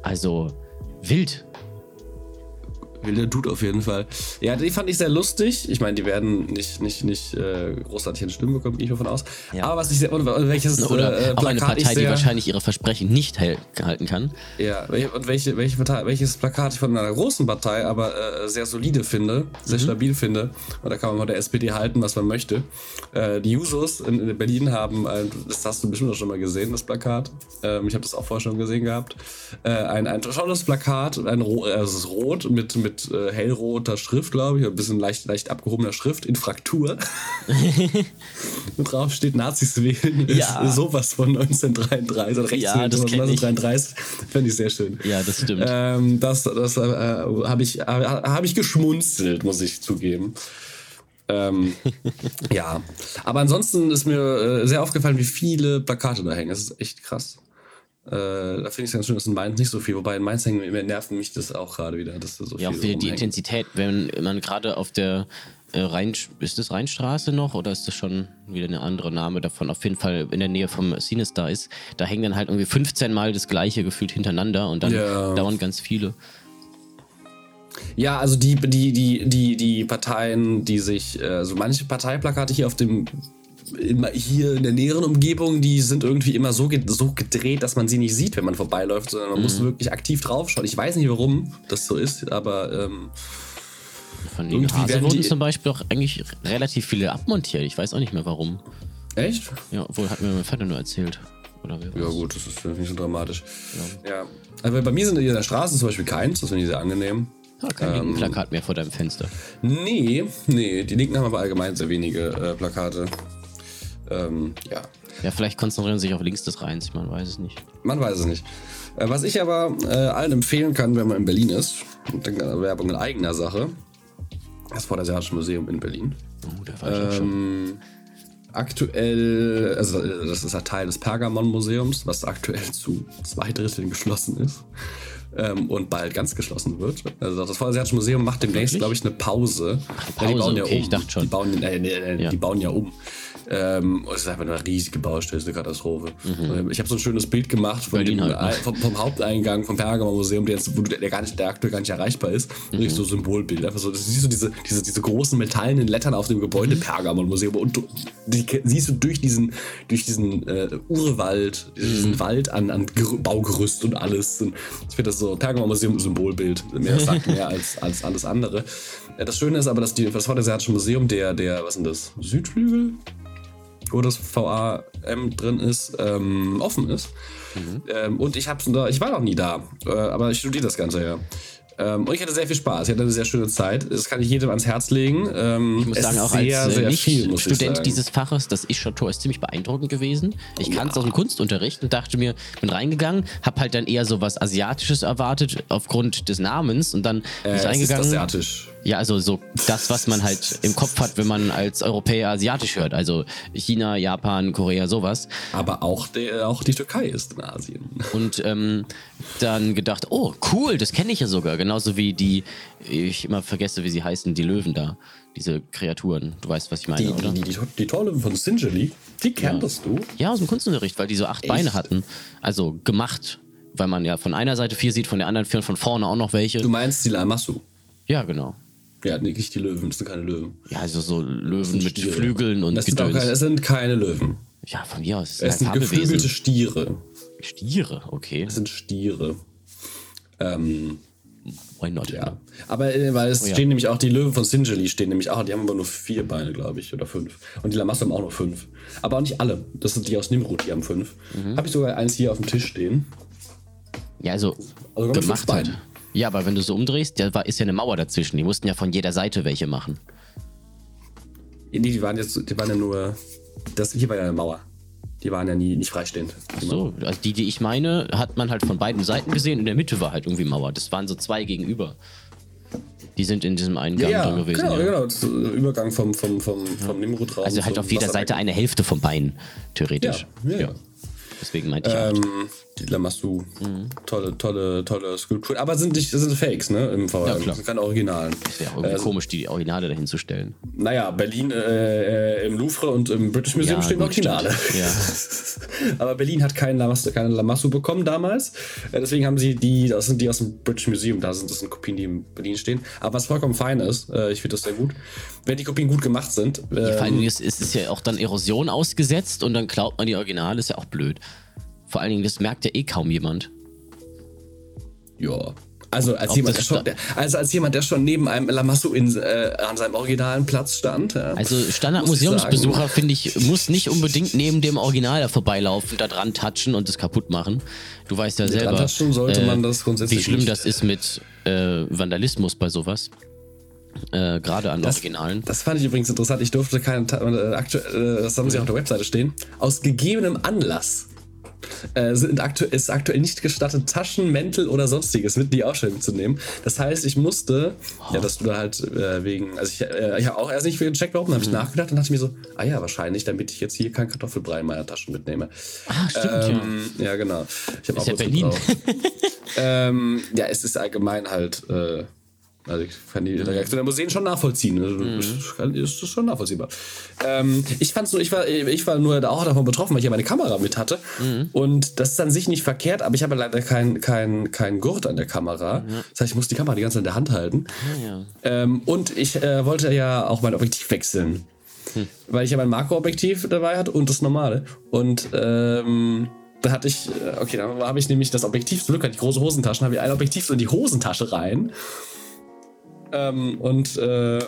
Also, wild. Wilder Dude auf jeden Fall. Ja, die fand ich sehr lustig. Ich meine, die werden nicht, nicht, nicht äh, großartig eine Stimme bekommen, gehe ich davon aus. Ja. Aber was ich sehr. Und welches Oder äh, auch eine Plakat ich Partei, die sehr, wahrscheinlich ihre Versprechen nicht halten kann. Ja, und welche, welche Partei, welches Plakat ich von einer großen Partei aber äh, sehr solide finde, sehr stabil finde. Und da kann man von der SPD halten, was man möchte. Äh, die Jusos in, in Berlin haben, das hast du bestimmt auch schon mal gesehen, das Plakat. Ähm, ich habe das auch vorher schon gesehen gehabt. Äh, ein, ein tolles Plakat, ein äh, es ist rot mit, mit äh, hellroter Schrift, glaube ich, ein bisschen leicht, leicht abgehobener Schrift in Fraktur. und drauf steht Nazis wählen ist Ja. sowas von 1933 oder rechts Ja, das kenn ich. 1933. Fände ich sehr schön. Ja, das stimmt. Ähm, das das äh, habe ich, äh, hab ich geschmunzelt, muss ich zugeben. ähm, ja, aber ansonsten ist mir äh, sehr aufgefallen, wie viele Plakate da hängen. Das ist echt krass. Äh, da finde ich es ganz schön, dass in Mainz nicht so viel, wobei in Mainz hängen nerven mich das auch gerade wieder, dass da so Ja, auch viel wieder die. Intensität, wenn man gerade auf der äh, Rhein, ist das Rheinstraße noch oder ist das schon wieder eine andere Name davon? Auf jeden Fall in der Nähe vom Sinister ist. Da hängen dann halt irgendwie 15 Mal das gleiche gefühlt hintereinander und dann Ja. dauern ganz viele. Ja, also die, die, die, die, die Parteien, die sich, äh, so manche Parteiplakate hier auf dem, hier in der näheren Umgebung, die sind irgendwie immer so, so gedreht, dass man sie nicht sieht, wenn man vorbeiläuft, sondern man muss wirklich aktiv draufschauen. Ich weiß nicht, warum das so ist, aber ähm, Von Irgendwie Hase wurden zum Beispiel auch eigentlich relativ viele abmontiert. Ich weiß auch nicht mehr warum. echt? Ja, obwohl hat mir mein Vater nur erzählt. Oder wer Ja gut, das ist nicht so dramatisch. Ja. Also bei mir sind in der Straße zum Beispiel keins, das finde ich sehr angenehm. Ah, kein Ähm. Plakat mehr vor deinem Fenster. Nee, nee, die Linken haben aber allgemein sehr wenige äh, Plakate. Ähm, ja, Ja, vielleicht konzentrieren sie sich auf links des Rheins, man weiß es nicht. Man weiß es nicht. Äh, Was ich aber äh, allen empfehlen kann, wenn man in Berlin ist, und dann Werbung in eigener Sache, das Vorderasiatische Museum in Berlin. Oh, da war ich auch schon. Ähm, aktuell, also äh, das ist ein Teil des Pergamon-Museums, was aktuell zu zwei Dritteln geschlossen ist. Ähm, und bald ganz geschlossen wird. Also das Vorderasiatische Museum macht demnächst, glaube ich, eine Pause. Pause, die bauen ja okay, um. ich dachte schon. Die bauen, äh, äh, Ja. die bauen ja um. Ähm, es ist einfach eine riesige Baustelle, ist eine Katastrophe. Ähm, Ich habe so ein schönes Bild gemacht von Mhm. Dem, halt, ne? äh, vom, vom Haupteingang vom Pergamon Museum, der, jetzt, wo der, gar nicht, der aktuell gar nicht erreichbar ist. Mhm. Richtig so Symbolbild. Einfach so, siehst du diese, diese, diese großen metallenen Lettern auf dem Gebäude Mhm. Pergamon Museum und du, die siehst du durch diesen, durch diesen äh, Urwald, diesen Mhm. Wald an, an Ger- Baugerüst und alles. Und ich finde das so, Pergamon Museum Symbolbild. Mehr sagt mehr als, als alles andere. Äh, Das Schöne ist aber, dass die, das Vorderasiatische Museum, der, der, was ist denn das? Südflügel? Wo das VAM drin ist, ähm, offen ist. Ähm, und ich, hab's da, ich war noch nie da, äh, aber ich studiere das Ganze ja. Ähm, und ich hatte sehr viel Spaß. Ich hatte eine sehr schöne Zeit. Das kann ich jedem ans Herz legen. Ähm, Ich muss es sagen, ist auch sehr, als äh, sehr viel, ich sagen. dieses Faches, das Ischor-Tor ist ziemlich beeindruckend gewesen. Ich kannte es aus dem Kunstunterricht und dachte mir, bin reingegangen, hab halt dann eher so was Asiatisches erwartet aufgrund des Namens und dann bin äh, ich es ist reingegangen. asiatisch. Ja, also so das, was man halt im Kopf hat, wenn man als Europäer asiatisch hört. Also China, Japan, Korea, sowas. Aber auch, der, auch die Türkei ist in Asien. Und ähm, dann gedacht, oh, cool, das kenne ich ja sogar. Genauso wie die, ich immer vergesse, wie sie heißen, die Löwen da. Diese Kreaturen. Du weißt, was ich meine, Die, oder? die, die, die Torlöwen von Sinjali, die kanntest du. Ja, aus dem Kunstunterricht, weil die so acht Echt? Beine hatten. Also gemacht. Weil man ja von einer Seite vier sieht, von der anderen vier und von vorne auch noch welche. Du meinst die Lamassu. Ja, genau. Ja, nee, nicht die Löwen, das sind keine Löwen. Ja, also so Löwen mit Stiere. Flügeln und das sind keine, Es sind keine Löwen. ja, von mir aus. Es sind geflügelte Stiere. Stiere, okay. Es sind Stiere. Ähm, Why not? ja. Aber äh, weil es Oh ja. stehen nämlich auch die Löwen von Sinjali stehen nämlich auch, die haben aber nur vier Beine, glaube ich, oder fünf. Und die Lamassu haben auch nur fünf. Aber auch nicht alle. Das sind die aus Nimrud, die haben fünf. Mhm. Habe ich sogar eins hier auf dem Tisch stehen. Ja, also, Also gemacht halt. Ja, aber wenn du so umdrehst, da war, ist ja eine Mauer dazwischen. Die mussten ja von jeder Seite welche machen. Nee, die waren jetzt, die waren ja nur. Das hier war ja eine Mauer. Die waren ja nie nicht freistehend. Die So, also die, die ich meine, hat man halt von beiden Seiten gesehen. In der Mitte war halt irgendwie Mauer. Das waren so zwei gegenüber. Die sind in diesem einen Gang Ja, drin gewesen. genau, ja. genau. Das Übergang vom, vom, vom, vom Nimrod raus. Also halt auf jeder. Seite eine Hälfte vom Bein, theoretisch. Ja, ja, ja. Deswegen meinte ich. Ähm, die Lamassu. Tolle, tolle, tolle Skulpturen. Aber sind nicht, sind Fakes, ne? Im VR. Ja, klar. Das sind keine Originalen. Wäre auch irgendwie komisch, die Originale dahin zu stellen. Naja, Berlin äh, äh, im Louvre und im British Museum Ja, stehen gut, Originale. Ja. Aber Berlin hat keinen Lamassu, keine Lamassu bekommen damals. Äh, deswegen haben sie die, das sind die aus dem British Museum, da sind das sind Kopien, die in Berlin stehen. Aber was vollkommen fein ist, äh, ich finde das sehr gut, wenn die Kopien gut gemacht sind. Vor allen Ähm, Dingen ist, ist, ist ja auch dann Erosion ausgesetzt und dann klaut man die Originale, ist ja auch blöd. Vor allen Dingen, das merkt ja eh kaum jemand. ja. Also als Ob jemand, der das schon, der, also als jemand, der schon neben einem Lamassu in, äh, an seinem originalen Platz stand. Ja, Also Standard-Museumsbesucher, finde ich, muss nicht unbedingt neben dem Original da vorbeilaufen, da dran touchen und es kaputt machen. Du weißt ja selber, touchen sollte man das grundsätzlich wie schlimm nicht. das ist mit äh, Vandalismus bei sowas. Äh, Gerade an Originalen. Das fand ich übrigens interessant. Ich durfte keinen, Ta- äh, aktu- äh, das haben sie auf der Webseite stehen. Aus gegebenem Anlass äh, sind aktu ist aktuell nicht gestattet, Taschen, Mäntel oder sonstiges mit in die Ausstellung zu nehmen. Das heißt, ich musste, ja, dass du da halt äh, wegen, also ich, äh, ich habe auch erst nicht gecheckt, warum, dann habe ich nachgedacht und dachte mir so, ah ja, wahrscheinlich, damit ich jetzt hier kein Kartoffelbrei in meiner Tasche mitnehme. Ah, stimmt, ja. Ähm, ja, genau. Ich habe auch ja Berlin. ähm, ja, es ist allgemein halt. Äh, also ich kann die Reaktion der Museen schon nachvollziehen. Ist, kann- ist das schon nachvollziehbar. Ähm, ich fand so, ich war, ich war nur da auch davon betroffen, weil ich ja meine Kamera mit hatte. Und das ist an sich nicht verkehrt, aber ich habe leider keinen kein, kein Gurt an der Kamera. Das heißt, ich muss die Kamera die ganze Zeit in der Hand halten. ja. Ähm, und ich äh, wollte ja auch mein Objektiv wechseln. Weil ich ja mein Makroobjektiv dabei hatte und das normale. Und ähm, da hatte ich, äh, okay, dann habe ich nämlich das Objektiv, zum Glück hatte ich große Hosentaschen, habe ich ein Objektiv so in die Hosentasche rein. Ähm, und äh,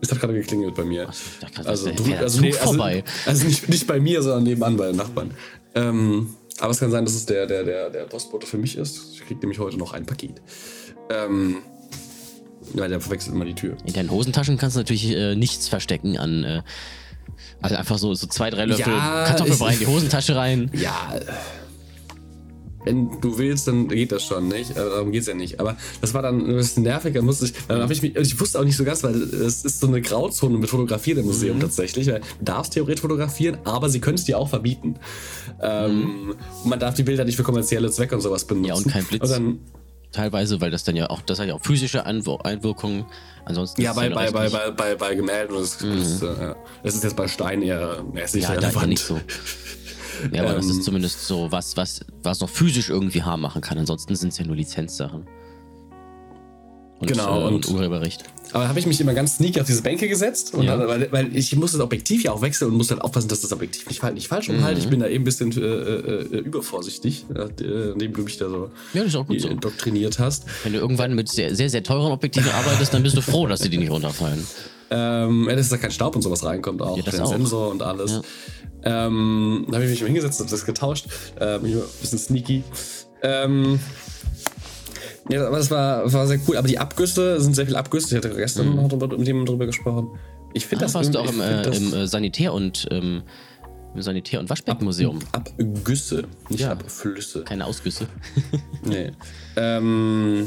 es hat gerade geklingelt bei mir. also, du, also, nee, also, vorbei. also nicht, nicht bei mir, sondern nebenan bei den Nachbarn. Ähm, aber es kann sein, dass es der, der, der, der Postbote für mich ist. Ich kriege nämlich heute noch ein Paket. Ähm, weil der verwechselt immer die Tür. In deinen Hosentaschen kannst du natürlich äh, nichts verstecken an. Äh, also einfach so, so zwei, drei Löffel Ja, Kartoffelbrei in die Hosentasche rein. Ja, äh, wenn du willst, dann geht das schon, nicht? Aber darum geht's ja nicht. Aber das war dann ein bisschen nervig. Dann musste ich, dann habe ich mich, ich wusste auch nicht so ganz, weil es ist so eine Grauzone mit Fotografieren im Museum Mhm. tatsächlich. Weil du darfst theoretisch fotografieren, aber sie können es dir auch verbieten. Ähm, und man darf die Bilder nicht für kommerzielle Zwecke und sowas benutzen. Mhm. Ja, und kein Blitz. Und dann, Teilweise, weil das dann ja auch, das hat ja auch physische Einwir Einwirkungen. Ansonsten ja, ist bei, es bei, ja bei, bei, bei, bei Gemälden. Das, das, äh, ja. das ist jetzt bei Stein eher, ist nicht Ja, da relevant. ja nicht so. Ja, aber das Ähm. ist zumindest so was, was, was noch physisch irgendwie harm machen kann. Ansonsten sind es ja nur Lizenzsachen. Und, Genau, äh, und und- Urheberrecht. Aber da habe ich mich immer ganz sneaky auf diese Bänke gesetzt. Ja. dann, weil, weil ich musste das Objektiv ja auch wechseln und musste dann aufpassen, dass das Objektiv nicht, nicht falsch umhalte. Mhm. Ich bin da eben ein bisschen äh, äh, übervorsichtig, äh, indem du mich da so, Ja, das so. indoktriniert hast. Wenn du irgendwann mit sehr, sehr, sehr teuren Objektiven arbeitest, dann bist du froh, dass sie dir nicht runterfallen. Ähm, ja, dass da kein Staub und sowas reinkommt, auch Ja, das auch. Sensor und alles. Ähm, da habe ich mich mal hingesetzt und das getauscht. Ähm, ein bisschen sneaky. Ähm, ja, aber das war, war sehr cool. Aber die Abgüsse sind sehr viele Abgüsse. Ich hatte gestern noch drüber, mit jemandem drüber gesprochen. Ich finde Das das warst du auch im, äh, im äh, Sanitär- und ähm, im Sanitär- und Waschbeckenmuseum. Abgüsse, nicht Ja. Abflüsse. Keine Ausgüsse. Nee. ähm,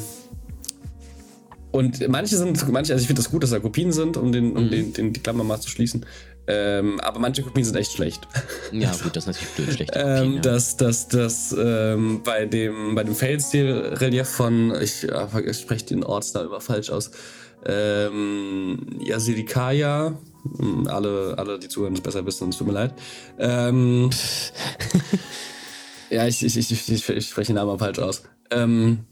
und manche sind, manche, also ich finde das gut, dass da Kopien sind, um, den, um den, den, die Klammer mal zu schließen. Ähm, aber manche Kopien sind echt schlecht. ja, gut, das ist natürlich blöd, schlechte Ähm, ja. Das, das, das, ähm, bei dem, bei dem Felsstil-Relief von, ich, ich spreche den Ortsnamen immer falsch aus, ähm, Yasilikaya, Hm, alle, alle, die zuhören, es besser wissen, es tut mir leid. Ähm, ja, ich, ich, ich, ich, ich spreche den Namen falsch aus. Ähm,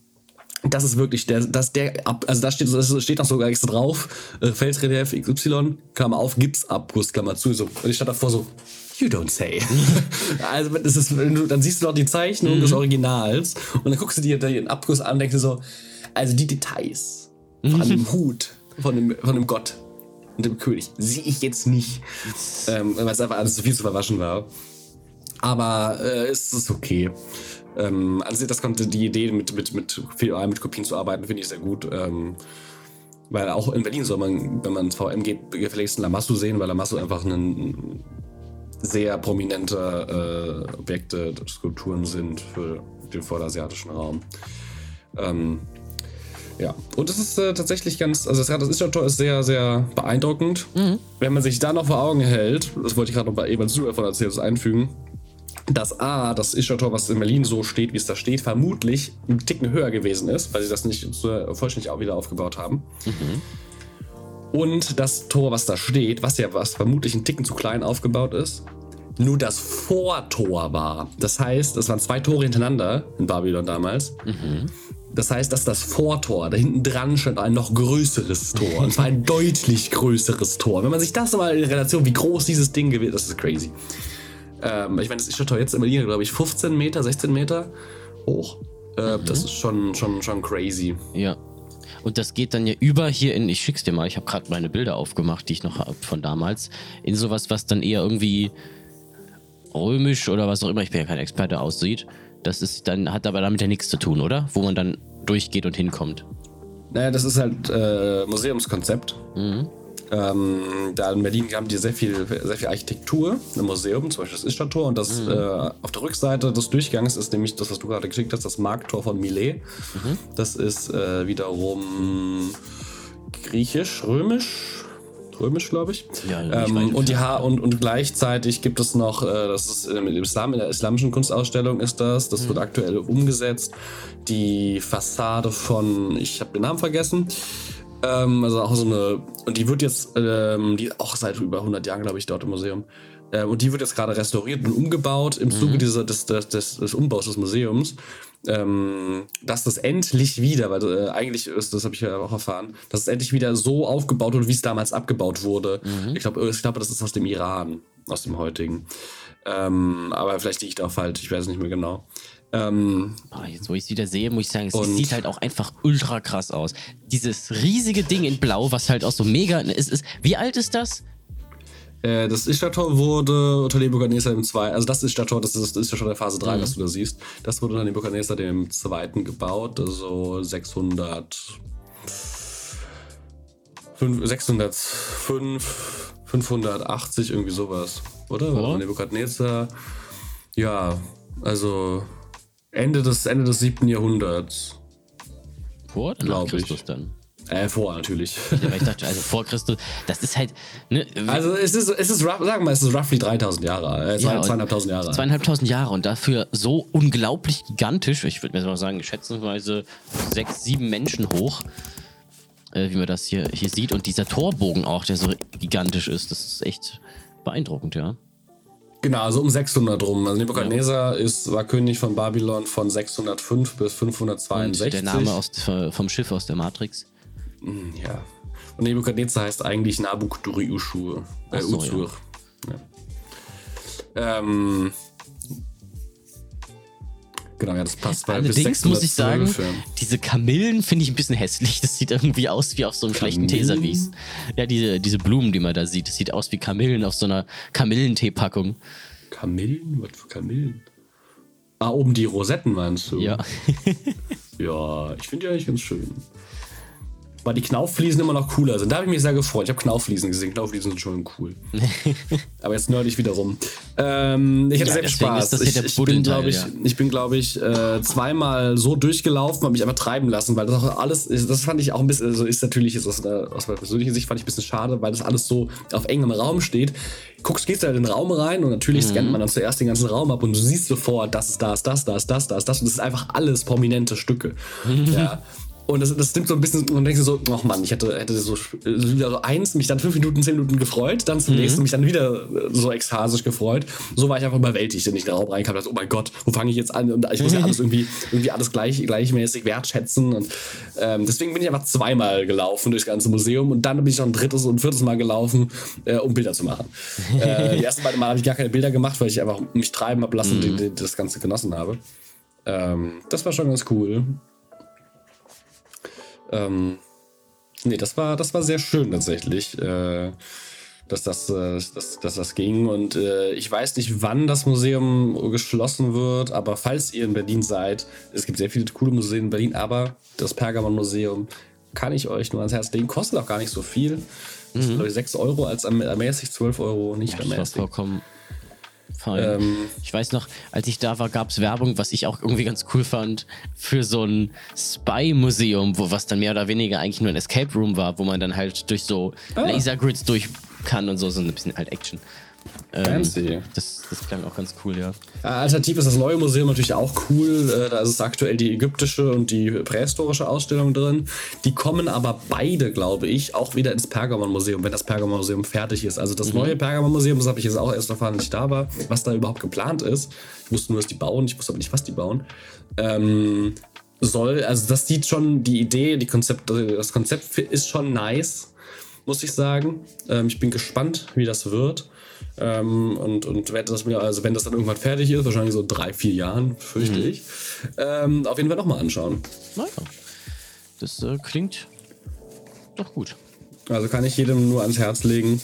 das ist wirklich der, das der, also da steht, das steht auch sogar extra drauf, äh, Felsrelief XY, Klammer auf, Gipsabguss, Klammer zu, so. Und ich stand davor so, you don't say. also, das ist, wenn du, dann siehst du doch die Zeichnung des Originals und dann guckst du dir den Abguss an und denkst dir so, also die Details von dem Hut, von dem, von dem Gott und dem König sehe ich jetzt nicht, ähm, weil es einfach alles zu viel zu verwaschen war. Aber äh, es ist okay. Ähm, also das konnte die Idee mit, mit, mit, mit Kopien zu arbeiten, finde ich sehr gut. Ähm, weil auch in Berlin soll man, wenn man ins VM geht, gefälligst Lamassu sehen, weil Lamassu einfach ein sehr prominente äh, Objekte, Skulpturen sind für den vorderasiatischen Raum. Ähm, ja, und es ist äh, tatsächlich ganz, also das, das Ischer-Tor ist sehr, sehr beeindruckend. Wenn man sich da noch vor Augen hält, das wollte ich gerade noch bei Evan Zu davon erzählen, das einfügen, dass A, das Ischer-Tor, was in Berlin so steht, wie es da steht, vermutlich einen Ticken höher gewesen ist, weil sie das nicht so vollständig auch wieder aufgebaut haben. Und das Tor, was da steht, was ja was vermutlich ein Ticken zu klein aufgebaut ist, nur das Vortor war. Das heißt, es waren zwei Tore hintereinander in Babylon damals. Das heißt, dass das Vortor, da hinten dran stand ein noch größeres Tor. Und zwar ein deutlich größeres Tor. Wenn man sich das mal in Relation, wie groß dieses Ding ist, das ist crazy. Ähm, ich meine, das ist jetzt in Berlin, glaube ich, 15 Meter, 16 Meter hoch. Äh, Das ist schon, schon, schon crazy. Ja. Und das geht dann ja über hier in, ich schick's dir mal, ich habe gerade meine Bilder aufgemacht, die ich noch hab von damals, in sowas, was dann eher irgendwie römisch oder was auch immer, ich bin ja kein Experte, aussieht. Das ist dann, hat aber damit ja nichts zu tun, oder? Wo man dann durchgeht und hinkommt. Naja, das ist halt äh, Museumskonzept. Ähm, da in Berlin haben die sehr viel, sehr viel Architektur im Museum, zum Beispiel das Ischtar-Tor. Und das äh, auf der Rückseite des Durchgangs ist nämlich das, was du gerade geschickt hast, das Markttor von Milet. Das ist äh, wiederum griechisch, römisch. Römisch, glaube ich. Ja, ähm, und, die ha und, und gleichzeitig gibt es noch, äh, das ist äh, mit dem Islam, in der islamischen Kunstausstellung ist das, das wird aktuell umgesetzt. Die Fassade von, ich habe den Namen vergessen, ähm, also auch so eine, und die wird jetzt, ähm, die ist auch seit über 100 Jahren, glaube ich, dort im Museum. Ähm, und die wird jetzt gerade restauriert und umgebaut im Zuge dieser, des, des, des, des Umbaus des Museums. Ähm, dass das endlich wieder, weil äh, eigentlich ist, das habe ich ja auch erfahren, dass es endlich wieder so aufgebaut wird, wie es damals abgebaut wurde. Ich glaube, ich glaube, das ist aus dem Iran, aus dem heutigen. Ähm, aber vielleicht liege ich da auch falsch, ich weiß es nicht mehr genau. Ähm, jetzt, wo ich es wieder sehe, muss ich sagen, es sieht halt auch einfach ultra krass aus. Dieses riesige Ding in Blau, was halt auch so mega ist, ist. Wie alt ist das? Äh, das Ischtar-Tor wurde unter Nebuchadnezzar im 2. Also das Ischtar-Tor, das ist, das ist ja schon der Phase 3, was du da siehst. Das wurde unter Nebuchadnezzar dem zweiten gebaut, also 600. fünf- 605, 580, irgendwie sowas. Oder? Ja. Nebuchadnezzar. Ja, also Ende des, Ende des 7. Jahrhunderts. Vor oder nach Glaub ich. Christus dann? Äh, vor natürlich. Ja, weil ich dachte, also vor Christus, das ist halt. Ne, Also es ist, es ist, rough- sagen wir mal, es ist roughly 3000 Jahre. Äh, Ja, zweieinhalbtausend Jahre. Zweieinhalbtausend Jahre und dafür so unglaublich gigantisch. Ich würde mir mal sagen, schätzungsweise sechs, sieben Menschen hoch, äh, wie man das hier, hier sieht. Und dieser Torbogen auch, der so gigantisch ist, das ist echt beeindruckend, ja. Genau, also um 600 rum. Also Nebukadnezar ist, war König von Babylon von 605 bis Und 562. der Name aus, vom Schiff aus der Matrix. Ja. Und Nebukadnezar heißt eigentlich Nabukduri-Ushur. Äh, Ach so, Uzur. Ja. Ähm, genau, ja, das passt. Weil Allerdings muss ich sagen, 612, ja. diese Kamillen finde ich ein bisschen hässlich. Das sieht irgendwie aus wie auf so einem schlechten Kamillen? Teservice. Ja, diese, diese Blumen, die man da sieht. Das sieht aus wie Kamillen auf so einer Kamillenteepackung. Kamillen? Was für Kamillen? Ah, oben die Rosetten meinst du? Ja. Ja, ich finde die eigentlich ganz schön. Weil die Knauffliesen immer noch cooler sind. Da habe ich mich sehr gefreut. Ich habe Knauffliesen gesehen. Knauffliesen sind schon cool. Aber jetzt nerdig wiederum. Ähm, ich hatte Ja, sehr viel Spaß. ich, ich bin, glaube ich, ja. ich bin, glaube ich, äh, zweimal so durchgelaufen, habe mich einfach treiben lassen, weil das auch alles, ist, das fand ich auch ein bisschen, also ist natürlich ist aus, aus meiner persönlichen Sicht fand ich ein bisschen schade, weil das alles so auf engem Raum steht. Guckst, gehst da in den Raum rein und natürlich Mhm. scannt man dann zuerst den ganzen Raum ab und du siehst sofort, das ist das, das, das, das, das, das und das ist einfach alles prominente Stücke. ja. Und das, das nimmt so ein bisschen, und denkst du so, ach Mann, ich hätte, hätte so, so wieder so eins, mich dann fünf Minuten, zehn Minuten gefreut, dann Mhm. zum nächsten mich dann wieder äh, so ekstasisch gefreut. So war ich einfach überwältigt, wenn ich in den Raum reinkam, dachte, oh mein Gott, wo fange ich jetzt an? Und ich muss ja alles irgendwie, irgendwie alles gleich, gleichmäßig wertschätzen. Und ähm, deswegen bin ich einfach zweimal gelaufen durchs ganze Museum und dann bin ich noch ein drittes und viertes Mal gelaufen, äh, um Bilder zu machen. äh, die ersten beiden Mal habe ich gar keine Bilder gemacht, weil ich einfach mich treiben habe lassen und die, die, das Ganze genossen habe. Ähm, das war schon ganz cool. Ähm, nee, das war, das war sehr schön tatsächlich. Äh, dass das, äh, dass, dass das ging. Und äh, ich weiß nicht, wann das Museum geschlossen wird, aber falls ihr in Berlin seid, es gibt sehr viele coole Museen in Berlin, aber das Pergamon-Museum kann ich euch nur ans Herz legen. Kostet auch gar nicht so viel. Das sind, glaube ich, 6 Euro als erm- ermäßigt, 12 Euro nicht Das war ermäßigt. vollkommen. Ähm, ich weiß noch, als ich da war, gab es Werbung, was ich auch irgendwie ganz cool fand, für so ein Spy-Museum, wo was dann mehr oder weniger eigentlich nur ein Escape Room war, wo man dann halt durch so Ah. Lasergrids durch kann und so, so ein bisschen halt Action. Ähm, Fancy. Das, das klang auch ganz cool, ja. Alternativ ist das neue Museum natürlich auch cool. Äh, Da ist aktuell die ägyptische und die prähistorische Ausstellung drin. Die kommen aber beide, glaube ich, auch wieder ins Pergamon-Museum, wenn das Pergamon-Museum fertig ist. Also das neue Pergamon-Museum, das habe ich jetzt auch erst erfahren, als ich da war, was da überhaupt geplant ist. Ich wusste nur, dass die bauen, ich wusste aber nicht, was die bauen. Ähm, soll, also das sieht schon, die Idee, die Konzept, das Konzept ist schon nice, muss ich sagen. Ähm, ich bin gespannt, wie das wird. Ähm, und, und werde das mir, also wenn das dann irgendwann fertig ist, wahrscheinlich so drei, vier Jahren, fürchte ich, ähm, auf jeden Fall nochmal anschauen. Naja, das äh, klingt doch gut. Also kann ich jedem nur ans Herz legen,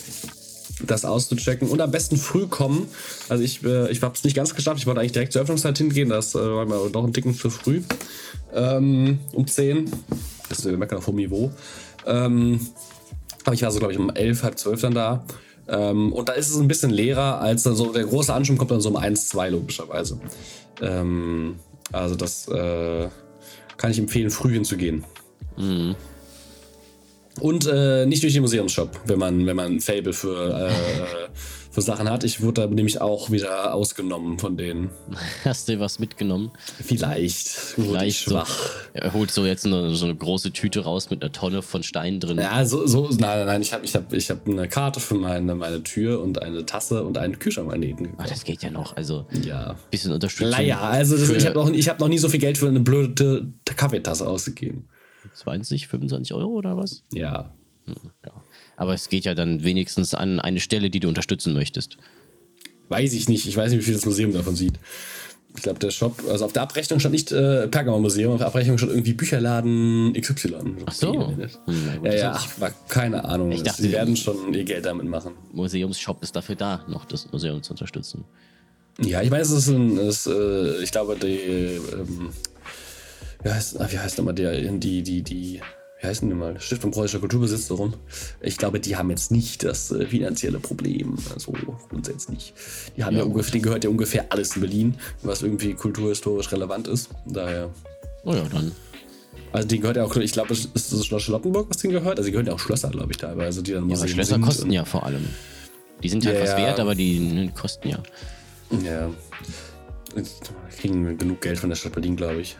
das auszuchecken und am besten früh kommen. Also ich, äh, ich habe es nicht ganz geschafft. Ich wollte eigentlich direkt zur Öffnungszeit hingehen. Das äh, war mir doch ein Ticken zu früh. Ähm, um 10. Das ist meckern auf hohem Niveau. Ähm, aber ich war so, glaube ich, um 11, halb 12 dann da. Ähm, und da ist es ein bisschen leerer, als dann so der große Anschwung kommt dann so um 1, 2 logischerweise. Ähm, also das äh, kann ich empfehlen, früh hinzugehen. Und äh, nicht durch den Museumsshop, wenn man, wenn man ein Fable für, äh, für Sachen hat. Ich wurde da nämlich auch wieder ausgenommen von denen. Hast du was mitgenommen? Vielleicht. Vielleicht so. schwach. Er holt so jetzt eine, so eine große Tüte raus mit einer Tonne von Steinen drin. Ja, so, so nein, nein, nein, ich habe ich hab, ich hab eine Karte für meine, meine Tür und eine Tasse und einen Kühlschrankmagneten Ah, das geht ja noch. Also Ja. bisschen Unterstützung. Naja, also das, ich habe noch, ich hab noch nie so viel Geld für eine blöde Kaffeetasse ausgegeben. 20, 25 Euro oder was? Ja. Ja. Aber es geht ja dann wenigstens an eine Stelle, die du unterstützen möchtest. Weiß ich nicht. Ich weiß nicht, wie viel das Museum davon sieht. Ich glaube, der Shop, also auf der Abrechnung stand nicht äh, Pergamon Museum, auf der Abrechnung stand irgendwie Bücherladen XY. Ach so. Ja, Hm, ja, ach, war keine Ahnung. Ich dachte, Sie werden schon ihr Geld damit machen. Museumsshop ist dafür da, noch das Museum zu unterstützen. Ja, ich weiß, es ist ein, es, äh, ich glaube, die, ähm, wie heißt, ah, wie heißt nochmal der, die, die, die, wie heißt denn die mal? Stiftung Preußischer Kulturbesitz darum. Ich glaube, die haben jetzt nicht das äh, finanzielle Problem, also grundsätzlich. Die haben ja, ungefähr, denen gehört ja ungefähr alles in Berlin, was irgendwie kulturhistorisch relevant ist. Daher. Oh ja, dann. Also die gehört ja auch, ich glaube, es ist das Schloss Charlottenburg, was denen gehört. Also die gehören ja auch Schlösser, glaube ich, teilweise, die dann Ja, aber Schlösser kosten ja vor allem. Die sind halt Ja, was ja. wert, aber die ne, kosten ja. Ja. Kriegen wir genug Geld von der Stadt Berlin, glaube ich.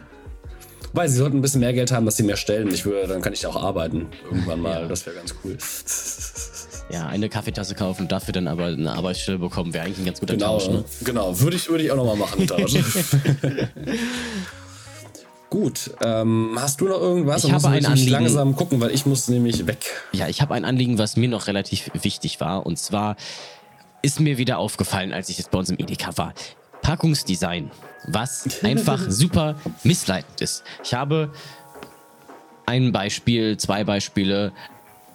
Wobei, sie sollten ein bisschen mehr Geld haben, dass sie mehr stellen. Ich würde, dann kann ich da auch arbeiten. Irgendwann mal. Ja. Das wäre ganz cool. Ja, eine Kaffeetasse kaufen, dafür dann aber eine Arbeitsstelle bekommen, wäre eigentlich ein ganz guter Genau, Tausch. Ne? genau. Würde ich, würde ich auch nochmal machen, Tausch. Gut, ähm, hast du noch irgendwas? Ich habe ein Anliegen. langsam gucken, weil ich muss nämlich weg. Ja, ich habe ein Anliegen, was mir noch relativ wichtig war. Und zwar ist mir wieder aufgefallen, als ich jetzt bei uns im Edeka war. Packungsdesign, was einfach super missleitend ist. Ich habe ein Beispiel, zwei Beispiele.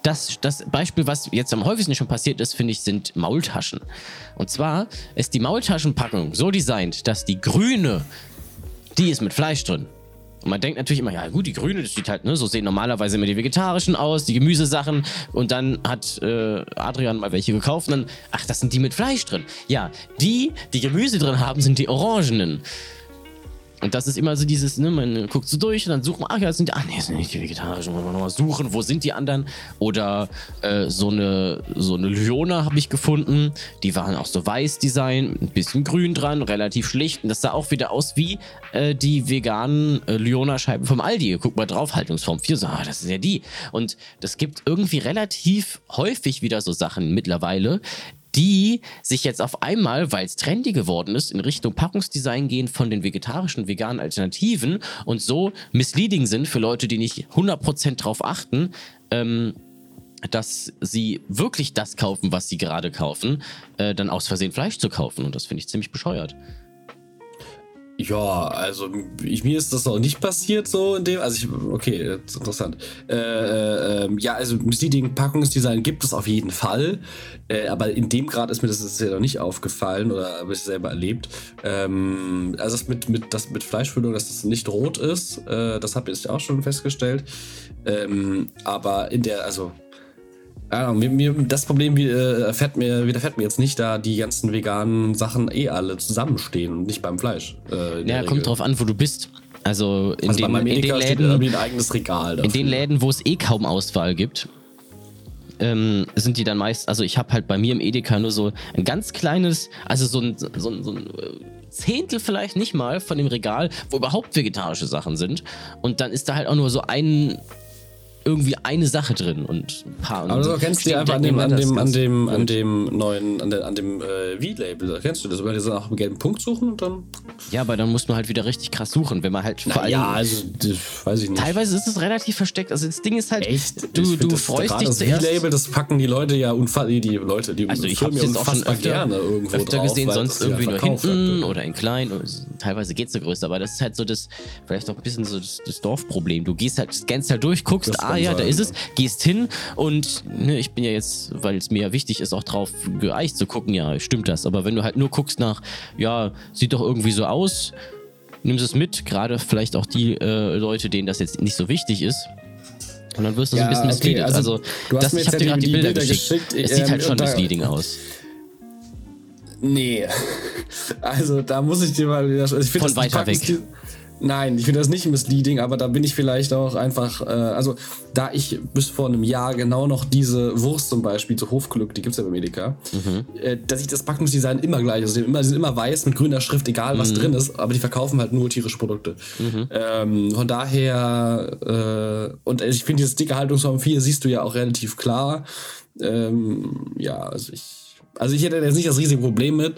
Das, das Beispiel, was jetzt am häufigsten schon passiert ist, finde ich, sind Maultaschen. Und zwar ist die Maultaschenpackung so designt, dass die grüne, die ist mit Fleisch drin. Und man denkt natürlich immer, ja gut, die grüne, das sieht halt, ne, so sehen normalerweise immer die vegetarischen aus, die Gemüsesachen. Und dann hat äh, Adrian mal welche gekauft und dann, ach, das sind die mit Fleisch drin. Ja, die, die Gemüse drin haben, sind die orangenen. Und das ist immer so dieses, ne, man guckt so durch und dann sucht man, ach ja, sind die, ach nee, sind nicht die vegetarischen, muss man nochmal suchen, wo sind die anderen? Oder äh, so eine, so eine Lyona habe ich gefunden, die waren auch so weiß Design, ein bisschen grün dran, relativ schlicht. Und das sah auch wieder aus wie äh, die veganen äh, Lyona-Scheiben vom Aldi. Guck mal drauf, Haltungsform 4, so, ah, das ist ja die. Und das gibt irgendwie relativ häufig wieder so Sachen mittlerweile, die sich jetzt auf einmal, weil es trendy geworden ist, in Richtung Packungsdesign gehen von den vegetarischen, veganen Alternativen und so misleading sind für Leute, die nicht 100% drauf achten, ähm, dass sie wirklich das kaufen, was sie gerade kaufen, äh, dann aus Versehen Fleisch zu kaufen. Und das finde ich ziemlich bescheuert. Ja, also ich, mir ist das noch nicht passiert so in dem, also ich, okay, jetzt interessant. Äh, äh, ähm, ja, also misleading Packungsdesign gibt es auf jeden Fall, äh, aber in dem Grad ist mir das jetzt ja noch nicht aufgefallen oder habe ich selber erlebt. Ähm, also das mit, mit, das mit Fleischfüllung, dass das nicht rot ist, äh, das habe ich auch schon festgestellt. Ähm, aber in der, also ja, mir, mir, das Problem äh, fährt mir, widerfährt mir jetzt nicht, da die ganzen veganen Sachen eh alle zusammenstehen und nicht beim Fleisch. Äh, Ja, Regel. kommt drauf an, wo du bist. Also in, Also den, in den steht Läden, irgendwie ein eigenes Regal dafür. in den Läden, wo es eh kaum Auswahl gibt, ähm, sind die dann meist, also ich habe halt bei mir im Edeka nur so ein ganz kleines, also so ein, so ein, so ein äh, Zehntel vielleicht nicht mal von dem Regal, wo überhaupt vegetarische Sachen sind. Und dann ist da halt auch nur so ein, irgendwie eine Sache drin und ein paar. Aber du kennst du steht einfach an dem, an dem, an dem, an dem neuen, an, der, an dem äh, V-Label, da kennst du das, weil die so nach einem gelben Punkt suchen und dann. Ja, aber dann muss man halt wieder richtig krass suchen, wenn man halt vor allem. ja, also, weiß ich nicht. Teilweise ist es relativ versteckt. Also das Ding ist halt, Echt? du, du freust dich das zuerst. V-Label, das packen die Leute ja unfassbar, die, die Leute, die Also ich habe jetzt auch schon öfter, gerne irgendwo öfter drauf, gesehen, sonst irgendwie nur hinten aktuell. oder in klein. Teilweise geht es so größer, aber das ist halt so das, vielleicht auch ein bisschen so das, das Dorfproblem. Du gehst halt, scannst halt durch, guckst, Das ah ja, da ist ja. es, gehst hin und ne, ich bin ja jetzt, weil es mir ja wichtig ist, auch drauf geeicht zu gucken, ja, stimmt das. Aber wenn du halt nur guckst nach, ja, sieht doch irgendwie so aus, nimmst es mit, gerade vielleicht auch die äh, Leute, denen das jetzt nicht so wichtig ist. Und dann wirst du so ein bisschen okay, misleadet. also, Also, du hast das, mir ich habe dir ja gerade die Bilder, Bilder geschickt. geschickt, Es sieht ähm, halt schon misleading aus. Nee. Also da muss ich dir mal wieder. Also ich Von weiter weg. die- Nein, ich finde das nicht misleading, aber da bin ich vielleicht auch einfach, äh, also da ich bis vor einem Jahr genau noch diese Wurst zum Beispiel, so Hofglück, die gibt's ja beim Edeka, Mhm. äh, dass ich das Packungsdesign immer gleich, also die, immer, die sind immer weiß mit grüner Schrift, egal Mhm. was drin ist, aber die verkaufen halt nur tierische Produkte. Ähm, von daher, äh, und ich finde dieses dicke Haltungsform 4 siehst du ja auch relativ klar. Ähm, ja, also ich, also ich hätte jetzt nicht das riesige Problem mit.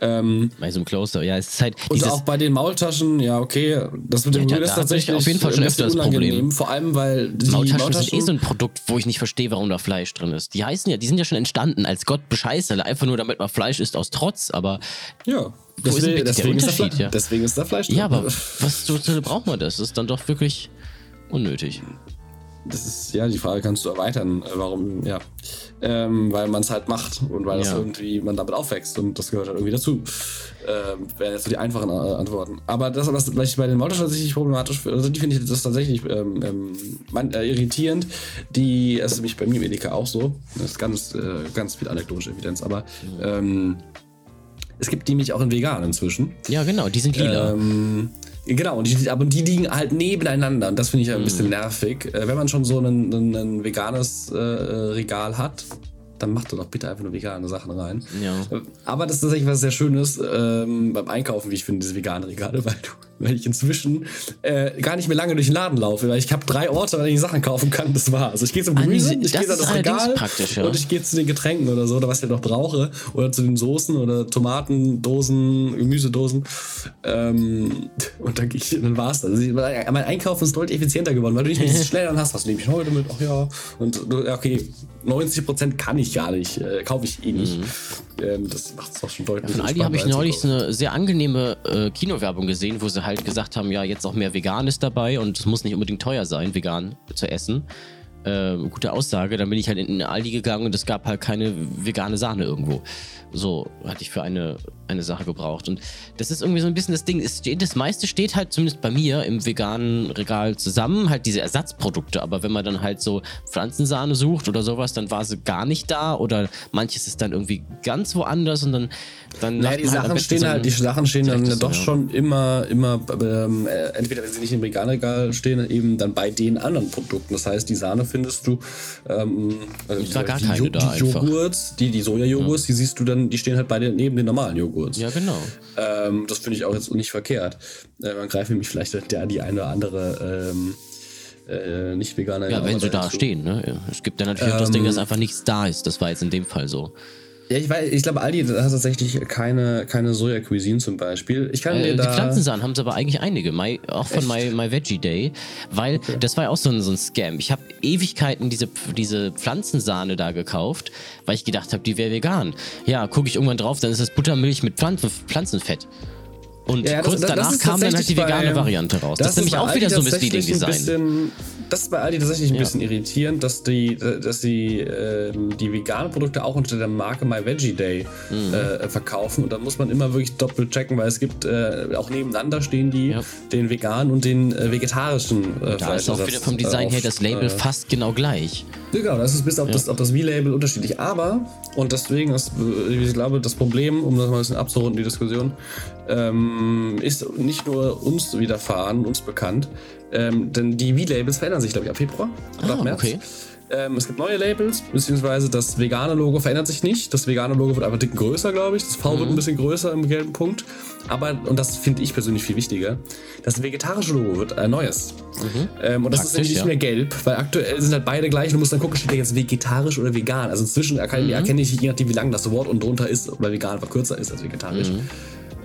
Ähm, Bei so einem Closer, ja, es ist halt und auch bei den Maultaschen, ja, okay, das mit dem Ja, Müll ist tatsächlich auf jeden Fall schon öfter das Problem. unangenehm, vor allem weil die Maultaschen, sind eh so ein Produkt, wo ich nicht verstehe, warum da Fleisch drin ist. Die heißen ja, die sind ja schon entstanden als Gott bescheißerle, einfach nur damit man Fleisch isst aus Trotz, aber ja, Wo ist deswegen, ist da ja? deswegen ist da Fleisch drin. ja, aber was braucht man das? Das ist dann doch wirklich unnötig. Das ist, ja, die Frage kannst du erweitern, äh, warum, ja. Ähm, weil man es halt macht und weil das Ja. irgendwie, man damit aufwächst und das gehört halt irgendwie dazu. Ähm, wären jetzt so die einfachen äh, Antworten. Aber das, was ich bei den Maultaschen tatsächlich problematisch also die finde ich das tatsächlich ähm, ähm, man, äh, irritierend. Die, das ist nämlich bei mir im Edeka auch so. Das ist ganz, äh, ganz viel anekdotische Evidenz, aber ähm, es gibt die nämlich auch in vegan inzwischen. Ja, genau, die sind lila. Ähm, genau, und die, aber die liegen halt nebeneinander und das finde ich ja ein Mhm. bisschen nervig. Äh, wenn man schon so ein, ein, ein veganes äh, Regal hat, dann macht doch bitte einfach nur vegane Sachen rein. Ja. Äh, Aber das ist tatsächlich was sehr Schönes ähm, beim Einkaufen, wie ich finde, diese veganen Regale, weil, du, weil ich inzwischen äh, gar nicht mehr lange durch den Laden laufe, weil ich habe drei Orte, an denen ich Sachen kaufen kann, das war. Also ich gehe zum Ah, Gemüse, ich gehe an das Regal ja. und ich gehe zu den Getränken oder so, oder was ich noch brauche, oder zu den Soßen oder Tomatendosen, Gemüsedosen. Ähm, und dann, gehe ich- dann war es das. Also mein Einkaufen ist deutlich effizienter geworden, weil du nicht mehr dieses schnell dann hast, was nehme ich heute mit? Ach ja. Und ja, okay, 90% kann ich gar nicht, äh, kaufe ich eh nicht. Ähm, das macht es auch schon deutlich. Mhm. Von Aldi habe ich neulich so eine sehr angenehme äh, Kinowerbung gesehen, wo sie halt gesagt haben, ja, jetzt auch mehr Veganes dabei und es muss nicht unbedingt teuer sein, vegan zu essen. Äh, gute Aussage. Dann bin ich halt in den Aldi gegangen und es gab halt keine vegane Sahne irgendwo. So hatte ich für eine, eine Sache gebraucht. Und das ist irgendwie so ein bisschen das Ding. Steht, das meiste steht halt zumindest bei mir im veganen Regal zusammen, halt diese Ersatzprodukte. Aber wenn man dann halt so Pflanzensahne sucht oder sowas, dann war sie gar nicht da oder manches ist dann irgendwie ganz woanders und dann. dann Naja, die halt Sachen stehen so halt, die Sachen stehen dann direktes, doch ja. schon immer, immer, ähm, äh, entweder wenn sie nicht im Veganregal stehen, eben dann bei den anderen Produkten. Das heißt, die Sahne findest du, ähm, also die, da die einfach. Joghurts, die, die Sojajoghurts, die siehst du dann, die stehen halt bei den, neben den normalen Joghurts. Ja, genau. Ähm, das finde ich auch jetzt nicht verkehrt. Äh, man greift nämlich vielleicht der, die eine oder andere ähm, äh, nicht vegane Ja, wenn sie da stehen. Ne? Es gibt dann natürlich auch das Ding, Ähm. dass einfach nichts da ist. Das war jetzt in dem Fall so. Ja, ich weiß, ich glaube, Aldi hat tatsächlich keine, keine Soja-Cuisine zum Beispiel. Ich kann Äh, die da. Pflanzensachen haben sie aber eigentlich einige, my, auch von my, my Veggie Day, weil das war ja auch so ein, so ein Scam. Ich habe Ewigkeiten diese, diese Pflanzensahne da gekauft, weil ich gedacht habe, die wäre vegan. Ja, gucke ich irgendwann drauf, dann ist das Buttermilch mit Pflanzen, Pflanzenfett. Und Ja, das- kurz das- das danach ist kam dann halt die vegane bei- Variante raus. Das, ist ist nämlich auch wieder so misleading ein Design. Bisschen, das ist bei Aldi tatsächlich ein Ja. bisschen irritierend, dass die, dass die, ähm, die veganen Produkte auch unter der Marke My Veggie Day Mhm. äh, verkaufen. Und da muss man immer wirklich doppelt checken, weil es gibt äh, auch nebeneinander stehen die, den veganen und den äh, vegetarischen äh, Da ist auch wieder vom äh, Design her das Label äh, fast genau gleich. Genau, das ist bis auf das, auf das V-Label unterschiedlich. Aber, und deswegen ist, äh, ich glaube, das Problem, um das mal ein bisschen abzurunden, die Diskussion, ähm, ist nicht nur uns widerfahren, uns bekannt, ähm, denn die V-Labels verändern sich, glaube ich, ab Februar oder Ah, ab März. okay. Ähm, es gibt neue Labels, beziehungsweise das vegane Logo verändert sich nicht. Das vegane Logo wird einfach dick größer, glaube ich. Das V Mhm. wird ein bisschen größer im gelben Punkt. Aber, und das finde ich persönlich viel wichtiger, das vegetarische Logo wird ein neues. Ähm, und das ist Praktisch, nämlich nicht ja. mehr gelb, weil aktuell sind halt beide gleich. Du musst dann gucken, steht der jetzt vegetarisch oder vegan. Also inzwischen erkenne, Mhm. erkenne ich, je nachdem, wie lang das Wort unten drunter ist, weil vegan einfach kürzer ist als vegetarisch.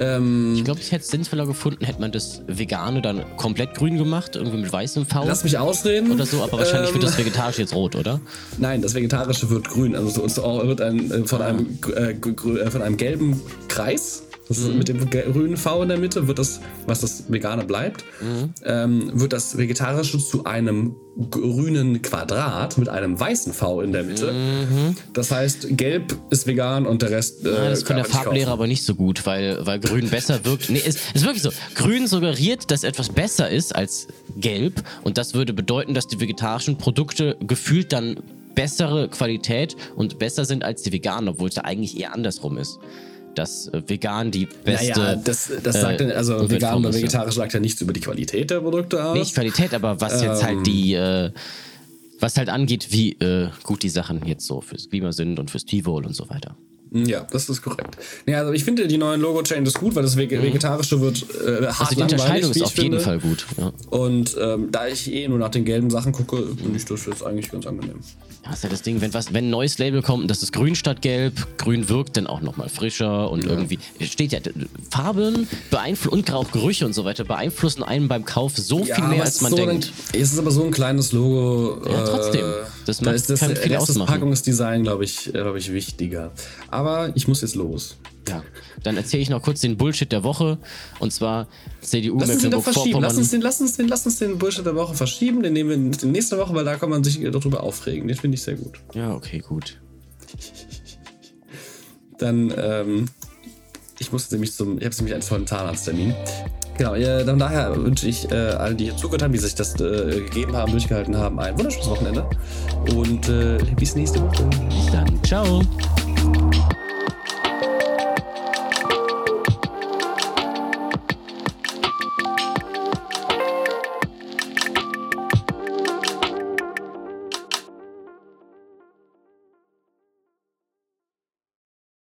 Ähm, Ich glaube, ich hätte es sinnvoller gefunden, hätte man das Vegane dann komplett grün gemacht, irgendwie mit weißem V lass mich ausreden. oder so, aber wahrscheinlich Ähm, wird das Vegetarische jetzt rot, oder? Nein, das Vegetarische wird grün. Also es wird ein, äh, von, einem, äh, äh, von einem gelben Kreis, das ist mit dem grünen V in der Mitte, wird das, was das Vegane bleibt, ähm, wird das Vegetarische zu einem grünen Quadrat mit einem weißen V in der Mitte. Das heißt, gelb ist vegan und der Rest. Äh, Ja, das ist kann der man nicht Farblehre kaufen. aber nicht so gut, weil, weil grün besser wirkt. Nee, es ist wirklich so. Grün suggeriert, dass etwas besser ist als gelb und das würde bedeuten, dass die vegetarischen Produkte gefühlt dann bessere Qualität und besser sind als die veganen, obwohl es ja eigentlich eher andersrum ist. Dass äh, vegan die beste. Naja, das, das sagt äh, dann, also vegan oder vegetarisch sagt ja nichts über die Qualität der Produkte aus. Nicht Qualität, aber was jetzt halt die, äh, was halt angeht, wie äh, gut die Sachen jetzt so fürs Klima sind und fürs Tierwohl und so weiter. Ja, das ist korrekt. Ja, also ich finde die neuen Logo-Changes gut, weil das Vege Vegetarische wird äh, hart Also die langweilig, ist auf jeden. Fall gut. Ja. Und ähm, da ich eh nur nach den gelben Sachen gucke, finde ich das jetzt eigentlich ganz angenehm. Ja, ist ja das Ding, wenn, was, wenn ein neues Label kommt das ist grün statt gelb, grün wirkt dann auch nochmal frischer und irgendwie, es steht ja, Farben beeinflussen und auch Gerüche und so weiter beeinflussen einen beim Kauf so viel mehr, als man so denkt. Ein, es ist aber so ein kleines Logo. Ja, trotzdem. Das da macht- ist das, kann viel da das. Packungsdesign, glaube ich, äh, glaub ich, wichtiger. Aber ich muss jetzt los. Ja. Dann erzähle ich noch kurz den Bullshit der Woche und zwar CDU Lass uns den doch verschieben. Lass uns, den, lass, uns den, lass uns den Bullshit der Woche verschieben. Den nehmen wir nächste Woche, weil da kann man sich darüber aufregen. Den finde ich sehr gut. Ja, okay, gut. Dann, ähm, ich muss jetzt nämlich zum, ich habe nämlich einen vollen Zahnarzttermin. Genau, äh, dann daher wünsche ich äh, allen, die hier zugehört haben, die sich das äh, gegeben haben, durchgehalten haben, ein wunderschönes Wochenende. Und äh, bis nächste Woche. Bis dann. Ciao.